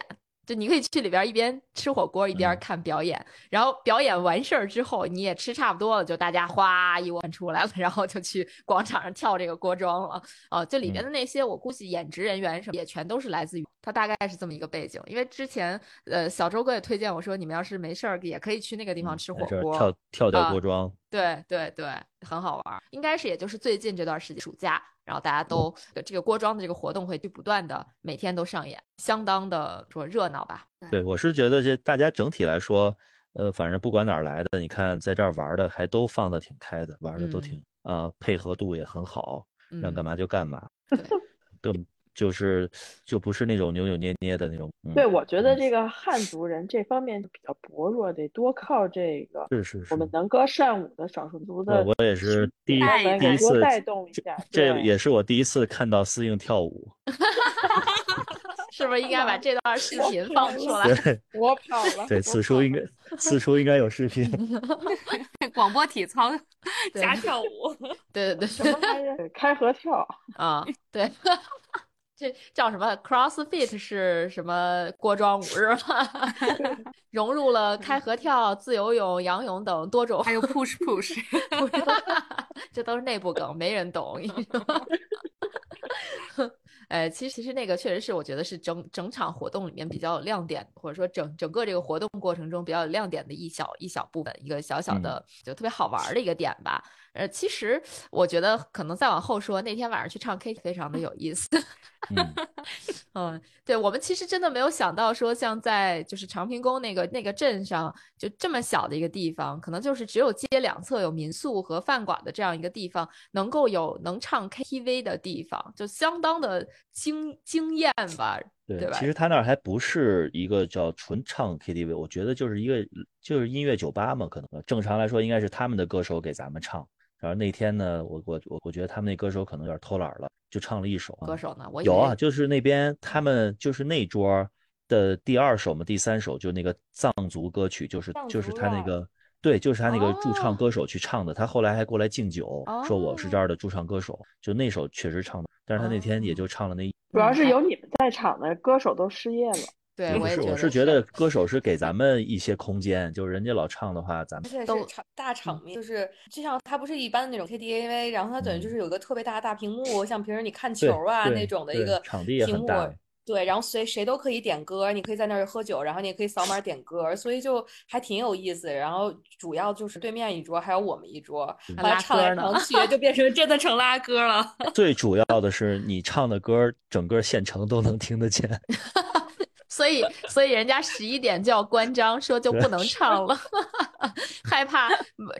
A: 就你可以去里边一边吃火锅一边看表演，然后表演完事儿之后你也吃差不多了，就大家哗一窝出来了，然后就去广场上跳这个锅庄了。哦，这里面的那些我估计演职人员什么也全都是来自于他，大概是这么一个背景。因为之前呃小周哥也推荐我说，你们要是没事儿也可以去那个地方吃火锅，
B: 跳跳跳锅庄。
A: 对对对，很好玩。应该是也就是最近这段时间暑假。然后大家都这个锅庄的这个活动会去不断的每天都上演，相当的说热闹吧。
B: 对，我是觉得这大家整体来说，呃，反正不管哪儿来的，你看在这儿玩的还都放的挺开的，玩的都挺啊，配合度也很好，让干嘛就干嘛。都。就是就不是那种扭扭捏捏的那种。
D: 对，我觉得这个汉族人这方面比较薄弱，得多靠这个。
B: 是是是。
D: 我们能歌善舞的少数族的。
B: 我也是第一第一次
D: 带动一下。
B: 这也是我第一次看到司应跳舞。
A: 是不是应该把这段视频放出来？
B: 对，
D: 我跑了。
B: 对，此处应该此处应该有视频。
E: 广播体操加跳舞。
A: 对对对。
D: 什么玩意？开合跳
A: 啊？对。这叫什么？CrossFit 是什么锅庄舞是吧？融入了开合跳、自由泳、仰泳等多种，
E: 还有 Push Push，
A: 这都是内部梗，没人懂。呃，其实其实那个确实是，我觉得是整整场活动里面比较有亮点，或者说整整个这个活动过程中比较有亮点的一小一小部分，一个小小的就特别好玩的一个点吧。呃，其实我觉得可能再往后说，那天晚上去唱 K 非常的有意思。嗯，对我们其实真的没有想到说，像在就是长平宫那个那个镇上，就这么小的一个地方，可能就是只有街两侧有民宿和饭馆的这样一个地方，能够有能唱 KTV 的地方，就相当的惊惊艳吧？对吧？
B: 其实他那儿还不是一个叫纯唱 KTV，我觉得就是一个就是音乐酒吧嘛，可能正常来说应该是他们的歌手给咱们唱。然后那天呢，我我我我觉得他们那歌手可能有点偷懒了，就唱了一首。
A: 歌手呢？我
B: 有啊，就是那边他们就是那桌的第二首嘛，第三首就那个藏族歌曲，就是就是他那个对，就是他那个驻唱歌手去唱的。他后来还过来敬酒，说我是这儿的驻唱歌手。就那首确实唱的，但是他那天也就唱了那。
D: 主要是有你们在场的歌手都失业了。
A: 对，我
B: 是我是觉得歌手是给咱们一些空间，就是人家老唱的话，咱们
E: 都场大场面，就是就像他不是一般的那种 KTV，然后他等于就是有个特别大的大屏幕，像平时你看球啊那种的一个
B: 场地也很大。
E: 对，然后谁谁都可以点歌，你可以在那儿喝酒，然后你也可以扫码点歌，所以就还挺有意思。然后主要就是对面一桌还有我们一桌，来唱来唱去就变成真的成拉歌了。
B: 最主要的是你唱的歌，整个县城都能听得见。
A: 所以，所以人家十一点就要关张，说就不能唱了，害怕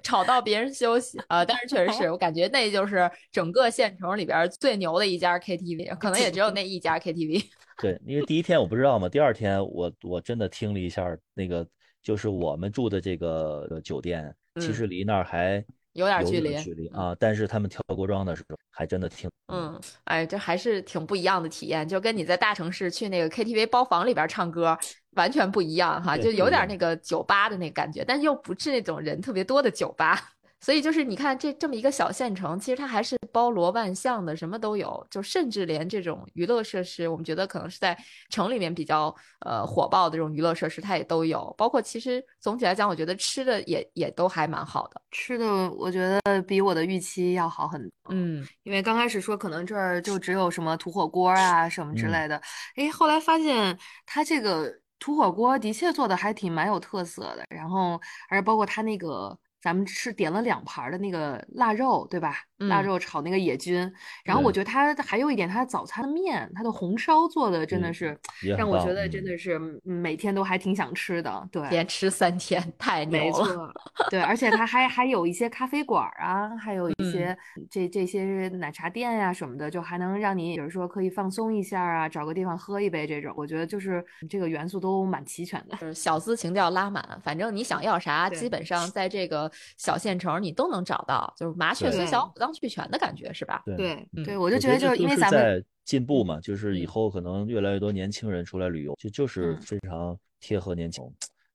A: 吵到别人休息啊。但是确实是我感觉那就是整个县城里边最牛的一家 KTV，可能也只有那一家 KTV。
B: 对，因为第一天我不知道嘛，第二天我我真的听了一下，那个就是我们住的这个酒店，其实离那儿还。
A: 有点距离，
B: 距离啊！但是他们跳锅庄的时候，还真的挺……
A: 嗯，哎，这还是挺不一样的体验，就跟你在大城市去那个 KTV 包房里边唱歌，完全不一样哈，就有点那个酒吧的那感觉，但又不是那种人特别多的酒吧。所以就是你看这这么一个小县城，其实它还是包罗万象的，什么都有。就甚至连这种娱乐设施，我们觉得可能是在城里面比较呃火爆的这种娱乐设施，它也都有。包括其实总体来讲，我觉得吃的也也都还蛮好的。
C: 吃的我觉得比我的预期要好很多。
A: 嗯，
C: 因为刚开始说可能这儿就只有什么土火锅啊什么之类的，哎，后来发现它这个土火锅的确做的还挺蛮有特色的。然后而包括它那个。咱们是点了两盘的那个腊肉，对吧？腊肉炒那个野菌，然后我觉得它还有一点，它早餐的面，它的红烧做的真的是让我觉得真的是每天都还挺想吃的。对，
A: 连吃三天太牛了。
C: 没错，对，而且它还 还有一些咖啡馆啊，还有一些这这些奶茶店呀什么的，就还能让你比如说可以放松一下啊，找个地方喝一杯这种。我觉得就是这个元素都蛮齐全的，
A: 就是小资情调拉满，反正你想要啥，基本上在这个小县城你都能找到，就是麻雀虽小，五脏。俱全的感觉是吧？
C: 对对，我就觉得
B: 就
C: 是因为咱们
B: 在进步嘛，就是以后可能越来越多年轻人出来旅游，就就是非常贴合年轻。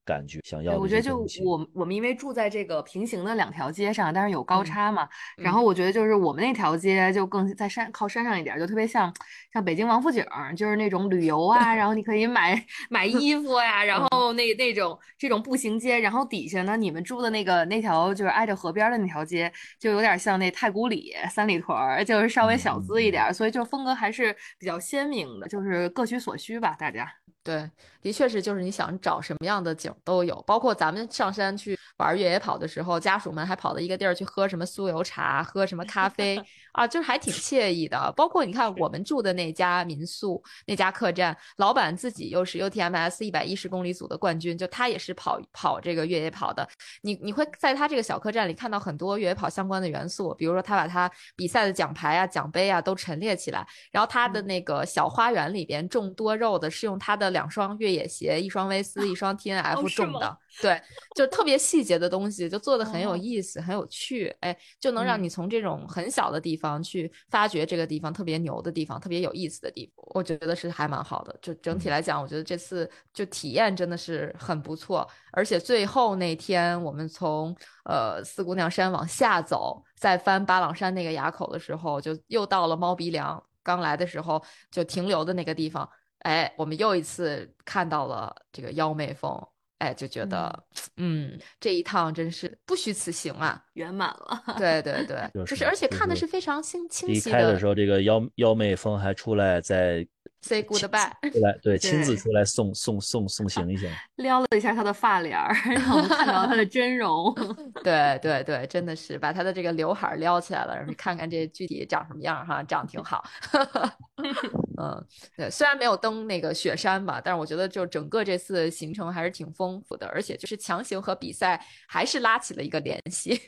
B: 感觉想要，
C: 我觉得就我我们因为住在这个平行的两条街上，但是有高差嘛，然后我觉得就是我们那条街就更在山靠山上一点，就特别像像北京王府井，就是那种旅游啊，然后你可以买买衣服呀，然后那那种这种步行街，然后底下呢，你们住的那个那条就是挨着河边的那条街，就有点像那太古里、三里屯，就是稍微小资一点，所以就风格还是比较鲜明的，就是各取所需吧，大家。
A: 对，的确是，就是你想找什么样的景都有，包括咱们上山去玩越野跑的时候，家属们还跑到一个地儿去喝什么酥油茶，喝什么咖啡 啊，就是还挺惬意的。包括你看我们住的那家民宿，那家客栈，老板自己又是 UTMS 一百一十公里组的冠军，就他也是跑跑这个越野跑的。你你会在他这个小客栈里看到很多越野跑相关的元素，比如说他把他比赛的奖牌啊、奖杯啊都陈列起来，然后他的那个小花园里边种多肉的是用他的。两双越野鞋，一双威斯，一双 T N F 种的，对，就特别细节的东西，就做的很有意思，很有趣，哎，就能让你从这种很小的地方去发掘这个地方特别牛的地方，特别有意思的地方，我觉得是还蛮好的。就整体来讲，我觉得这次就体验真的是很不错，而且最后那天我们从呃四姑娘山往下走，再翻巴朗山那个垭口的时候，就又到了猫鼻梁，刚来的时候就停留的那个地方。哎，我们又一次看到了这个妖媚峰，哎，就觉得，嗯，这一趟真是不虚此行啊，
C: 圆满了。
A: 对对对，就是而且看的是非常清清晰
B: 的。离开的时候，这个妖妖妹峰还出来在。
A: Say goodbye，
B: 出来对，亲自出来送送送送行一下，
C: 撩了一下他的发帘儿，让我们看到他的真容。
A: 对对对，真的是把他的这个刘海撩起来了，然后看看这具体长什么样哈，长得挺好。嗯，对，虽然没有登那个雪山吧，但是我觉得就整个这次行程还是挺丰富的，而且就是强行和比赛还是拉起了一个联系。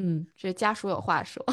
A: 嗯，这家属有话说。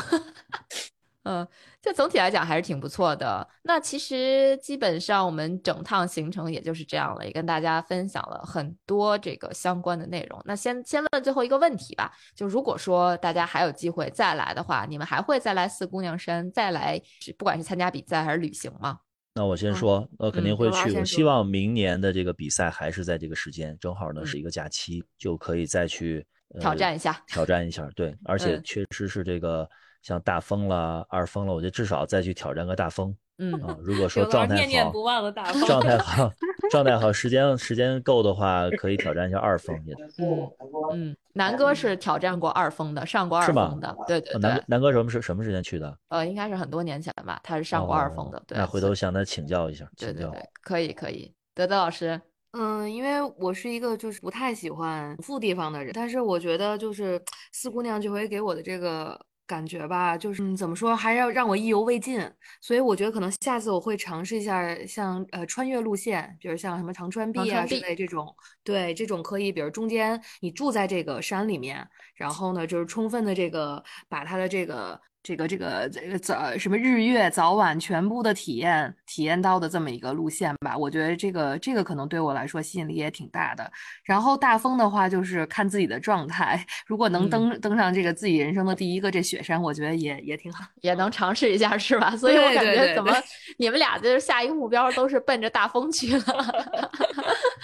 A: 嗯，就总体来讲还是挺不错的。那其实基本上我们整趟行程也就是这样了，也跟大家分享了很多这个相关的内容。那先先问最后一个问题吧，就如果说大家还有机会再来的话，你们还会再来四姑娘山，再来不管是参加比赛还是旅行吗？
B: 那我先说，呃肯定会去。我希望明年的这个比赛还是在这个时间，正好呢是一个假期，就可以再去
A: 挑战一下，
B: 挑战一下。对，而 且确实是这个。像大风了、二风了，我觉得至少再去挑战个大风。
A: 嗯
B: 啊，如果 说状态好，状态 好，状态好，时间时间够的话，可以挑战一下二风也。
A: 嗯嗯，南哥是挑战过二风的，上过二风的。对对对。
B: 南南哥什么时什么时间去的？
A: 呃，应该是很多年前吧，他是上过二风的。对。
B: 那回头向他请教一下。
A: 对对对，可以可以。德德老师，
C: 嗯，因为我是一个就是不太喜欢富地方的人，但是我觉得就是 四姑娘这回给我的这个。感觉吧，就是怎么说，还要让我意犹未尽，所以我觉得可能下次我会尝试一下，像呃穿越路线，比如像什么长川壁啊之类这种，对，这种可以，比如中间你住在这个山里面，然后呢，就是充分的这个把它的这个。这个这个这个早什么日月早晚全部的体验体验到的这么一个路线吧，我觉得这个这个可能对我来说吸引力也挺大的。然后大风的话就是看自己的状态，如果能登、登上这个自己人生的第一个这雪山，我觉得也也挺好，
A: 也能尝试一下是吧？所以我感觉怎么你们俩就是下一个目标都是奔着大风去了。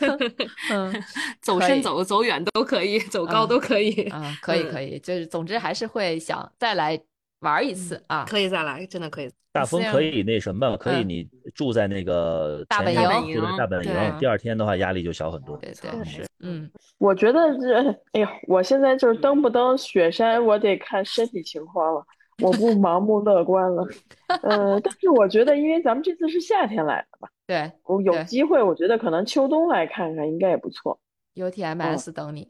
A: 嗯
C: 走深走走远都可以，走高
A: 嗯
C: 都可以，
A: 嗯，可以
C: 嗯
A: 可以，就是总之还是会想再来玩一次啊。
C: 可以再来，真的可以。
B: 大风可以那什么，可以
A: 嗯
B: 你住在那个
A: 大本
C: 营
B: 住在大本营，第二天的话压力就小很多。
A: 对对嗯，
D: 我觉得这，哎呀，我现在就是登不登雪山，我得看身体情况了，我不盲目乐观了。呃，但是我觉得，因为咱们这次是夏天来的嘛，
A: 对
D: 我有机会，我觉得可能秋冬来看看应该也不错。
A: ，UTMS 等你。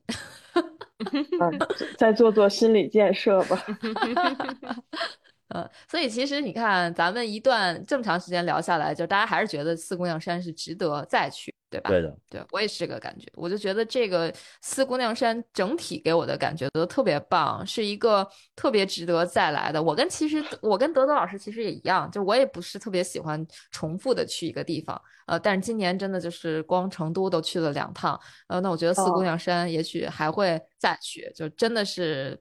D: 嗯，再做做心理建设吧。
A: 嗯，所以其实你看，咱们一段这么长时间聊下来，就大家还是觉得四姑娘山是值得再去，对吧？
B: 对的，
A: 对我也是这个感觉，我就觉得这个四姑娘山整体给我的感觉都特别棒，是一个特别值得再来的。我跟其实我跟德德老师其实也一样，就我也不是特别喜欢重复的去一个地方，呃，但是今年真的就是光成都都去了两趟，呃，那我觉得四姑
D: 哦
A: 娘山也许还会再去，就真的是。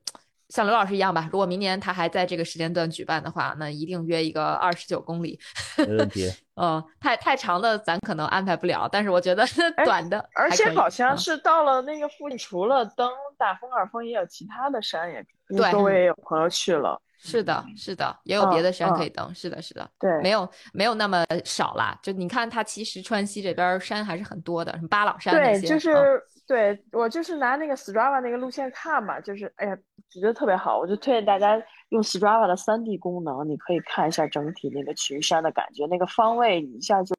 A: 像刘老师一样吧，如果明年他还在这个时间段举办的话，那一定约一个二十九公里。
B: 没问题。
A: 嗯，太太长的咱可能安排不了，但是我觉得
D: 哎
A: 短的
D: 而且好像
A: 嗯
D: 是到了那个附近，除了登大峰、二峰，也有其他的山也，
A: 对
D: 周围也有朋友去了。
A: 是的，是的，也有别
D: 嗯
A: 的山可
D: 嗯
A: 以登。是的，是的，
D: 对，
A: 没有没有那么少啦。就你看，它其实川西这边儿山还是很多的，什么巴朗山那
D: 对，
A: 些，嗯
D: 就是对我就是拿那个 Strava 那个路线看嘛，就是哎呀，觉得特别好，我就推荐大家用 Strava 的 3D 功能，你可以看一下整体那个群山的感觉，那个方位一下就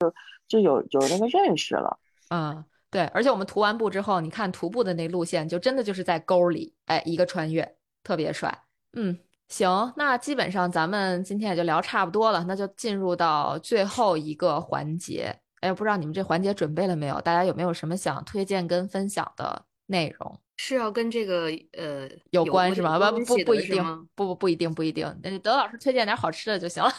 D: 就有有那个认识了。
A: 嗯，对。而且我们徒完步之后，你看徒步的那路线，就真的就是在沟里，哎，一个穿越，特别帅。嗯，行，那基本上咱们今天也就聊差不多了，那就进入到最后一个环节。哎，不知道你们这环节准备了没有？大家有没有什么想推荐跟分享的内容？
C: 是要跟这个呃
A: 有关是吗？不不不不一定不不不一定不一定。那德老师推荐点好吃的就行了。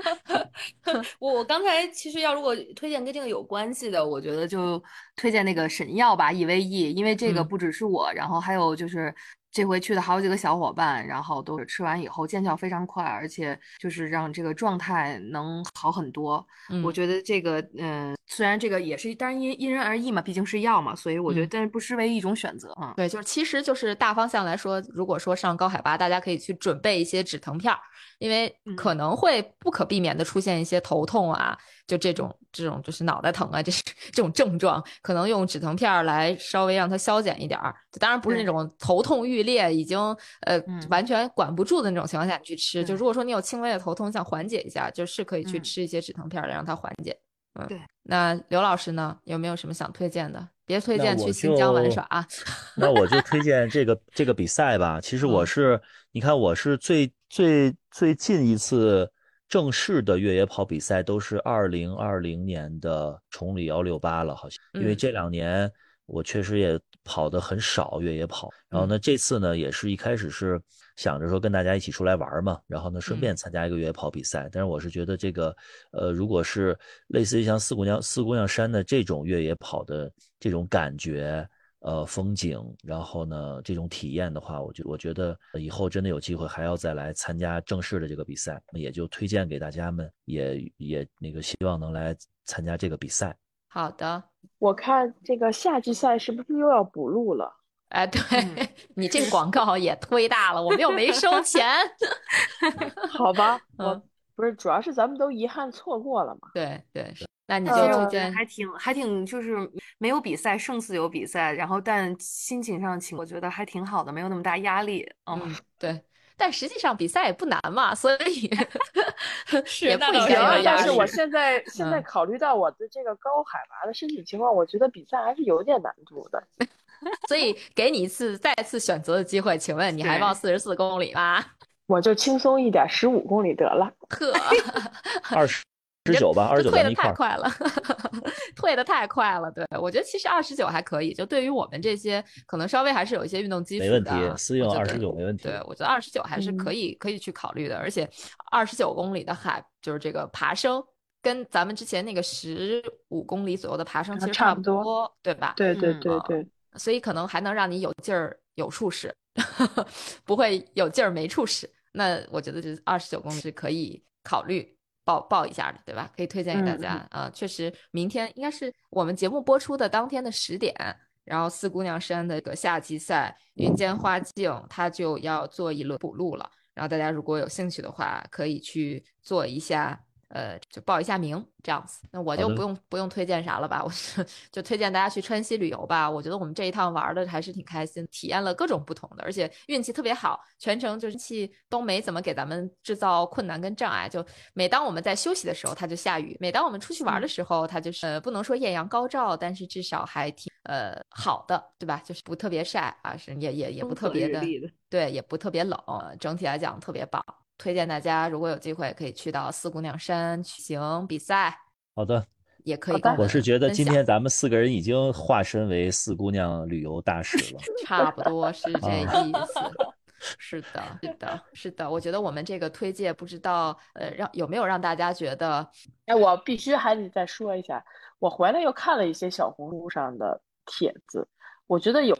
C: 我我刚才其实要如果推荐跟这个有关系的，我觉得就推荐那个神药吧，E V E，因为这个
A: 嗯
C: 不只是我，然后还有就是这回去的好几个小伙伴，然后都是吃完以后见效非常快，而且就是让这个状态能好很多。我
A: 嗯
C: 觉得这个嗯、虽然这个也是，当然因因人而异嘛，毕竟是药嘛，所以我觉得
A: 嗯
C: 但是不失为一种选择啊。
A: 对，就是其实就是大方向来说，如果说上高海拔，大家可以去准备一些止疼片儿，因为可
C: 嗯
A: 能会不可避免的出现一些头痛啊，就这种这种就是脑袋疼啊，这是这种症状，可能用止疼片儿来稍微让它消减一点儿。就当然不是那种头痛欲裂，已经呃
C: 嗯
A: 完全管不住的那种情况下你去吃。就如果说你有轻微的头痛，想缓解一下，就是可以去
C: 嗯
A: 吃一些止疼片儿来让它缓解。嗯，
C: 对。
A: 那刘老师呢，有没有什么想推荐的？别推荐去新疆玩耍啊。
B: 那我就推荐这个这个比赛吧。其实我
A: 嗯
B: 是，你看我是最最最近一次正式的越野跑比赛都是二零二零年的崇礼幺六八了，好像，因为
A: 嗯
B: 这两年我确实也跑的很少越野跑。然后呢，这次呢也是一开始是想着说跟大家一起出来玩嘛，然后呢顺便参加一个越野跑比赛。但是我是觉得这个，呃，如果是类似于像四姑娘四姑娘山的这种越野跑的这种感觉。呃，风景，然后呢，这种体验的话，我觉我觉得以后真的有机会还要再来参加正式的这个比赛，也就推荐给大家们，也也那个希望能来参加这个比赛。
A: 好的，
D: 我看这个夏季赛是不是又要补录了？
A: 哎，对、
C: 嗯
A: 你这个广告也忒大了，我们又没收钱。
D: 好吧，我
A: 嗯
D: 不是，主要是咱们都遗憾错过了嘛。
A: 对对，那你就
D: 呃
C: 其实我觉得
A: 推荐
C: 还挺还挺，就是没有比赛，胜似有比赛，然后但心情上情，我觉得还挺好的，没有那么大压力。嗯，
A: 嗯，对。但实际上比赛也不难嘛，所以
C: 是
A: 也不
D: 行，但是我现在现在
A: 嗯
D: 考虑到我的这个高海拔的身体情况，我觉得比赛还是有点难度的。
A: 所以给你一次再次选择的机会，请问你还报四十四公里吗？
D: 我就轻松一点，十五公里得了。
A: 呵，
B: 二十十九吧，二十九
A: 退的太快了，退的太快了。对我觉得其实二十九还可以，就对于我们这些可能稍微还是有一些运动基础的，
B: 没问题，私用二十九没问题。
A: 对，我觉得二十九还是可以、可以去考虑的，而且二十九公里的海就是这个爬升，跟咱们之前那个十五公里左右的爬升其实
D: 差不多
A: 多，对吧？
D: 对对
E: 对
D: 对对，
A: 所以可能还能让你有劲儿有处使，不会有劲儿没处使。那我觉得这二十九公里是可以考虑报报一下的，对吧？可以推荐给大
D: 嗯
A: 家啊、确实，明天应该是我们节目播出的当天的十点，然后四姑娘山的这个夏季赛云间花径，它就要做一轮补录了。然后大家如果有兴趣的话，可以去做一下，呃，就报一下名这样子。那我就不用不用推荐啥了吧，我是就推荐大家去川西旅游吧。我觉得我们这一趟玩的还是挺开心，体验了各种不同的，而且运气特别好，全程就是气都没怎么给咱们制造困难跟障碍。就每当我们在休息的时候，它就下雨；每当我们出去玩的时候，它就是呃不能说艳阳高照，但是至少还挺呃好的，对吧？就是不特别晒啊，是也也也不特别的。对，也不特别冷，呃整体来讲特别棒。推荐大家如果有机会可以去到四姑娘山举行比赛，
B: 好的，
A: 也可以
B: 我是觉得今天咱们四个人已经化身为四姑娘旅游大使了。
A: 差不多是这
B: 啊
A: 意思。是的，是的，是的。我觉得我们这个推荐不知道呃让有没有让大家觉得
D: 哎，我必须还得再说一下，我回来又看了一些小红书上的帖子，我觉得有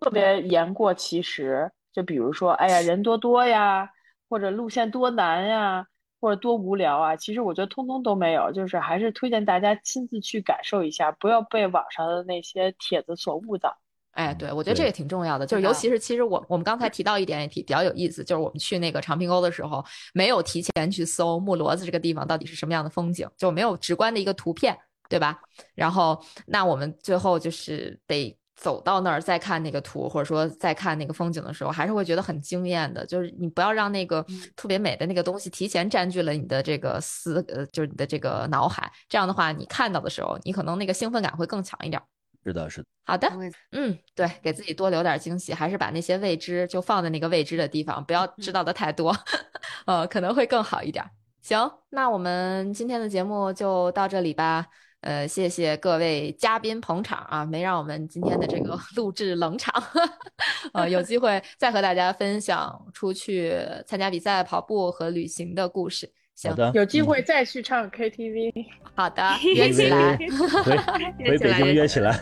D: 特别言过其实，就比如说，哎呀，人多多呀，或者路线多难呀，或者多无聊啊，其实我觉得通通都没有，就是还是推荐大家亲自去感受一下，不要被网上的那些帖子所误导。
A: 哎，对，我觉得这
B: 对
A: 个挺重要的，就是
E: 是
A: 尤其是其实我我们刚才提到一点也挺比较有意思，就是我们去那个长坪沟的时候，没有提前去搜木骡子这个地方到底是什么样的风景，就没有直观的一个图片，对吧？然后那我们最后就是得走到那儿再看那个图，或者说再看那个风景的时候，还是会觉得很惊艳的。就是你不要让那个特别美的那个东西提前占据了你的这个思，呃，就是你的这个脑海，这样的话，你看到的时候，你可能那个兴奋感会更强一点儿。
B: 是的，是的，
A: 好的，嗯，对，给自己多留点惊喜，还是把那些未知就放在那个未知的地方，不要知道的太多，呃，可能会更好一点儿。行，那我们今天的节目就到这里吧。呃，谢谢各位嘉宾捧场啊，没让我们今天的这个录制冷场。呃，有 机会再和大家分享出去参加比赛、跑步和旅行的故事。行，
B: 的，
D: 有机
B: 嗯
D: 会再去唱 KTV。
A: 好的，约起来。
B: 回回北京约起来。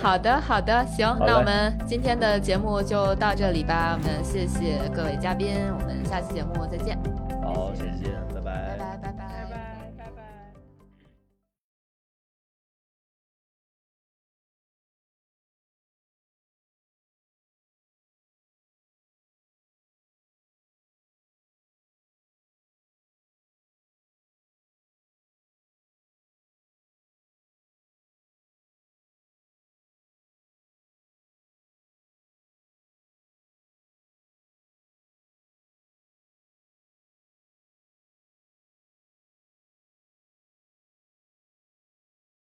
A: 好的，好的，行，那我们今天的节目就到这里吧。我们谢谢各位嘉宾，我们下期节目再见。
B: 好，谢谢。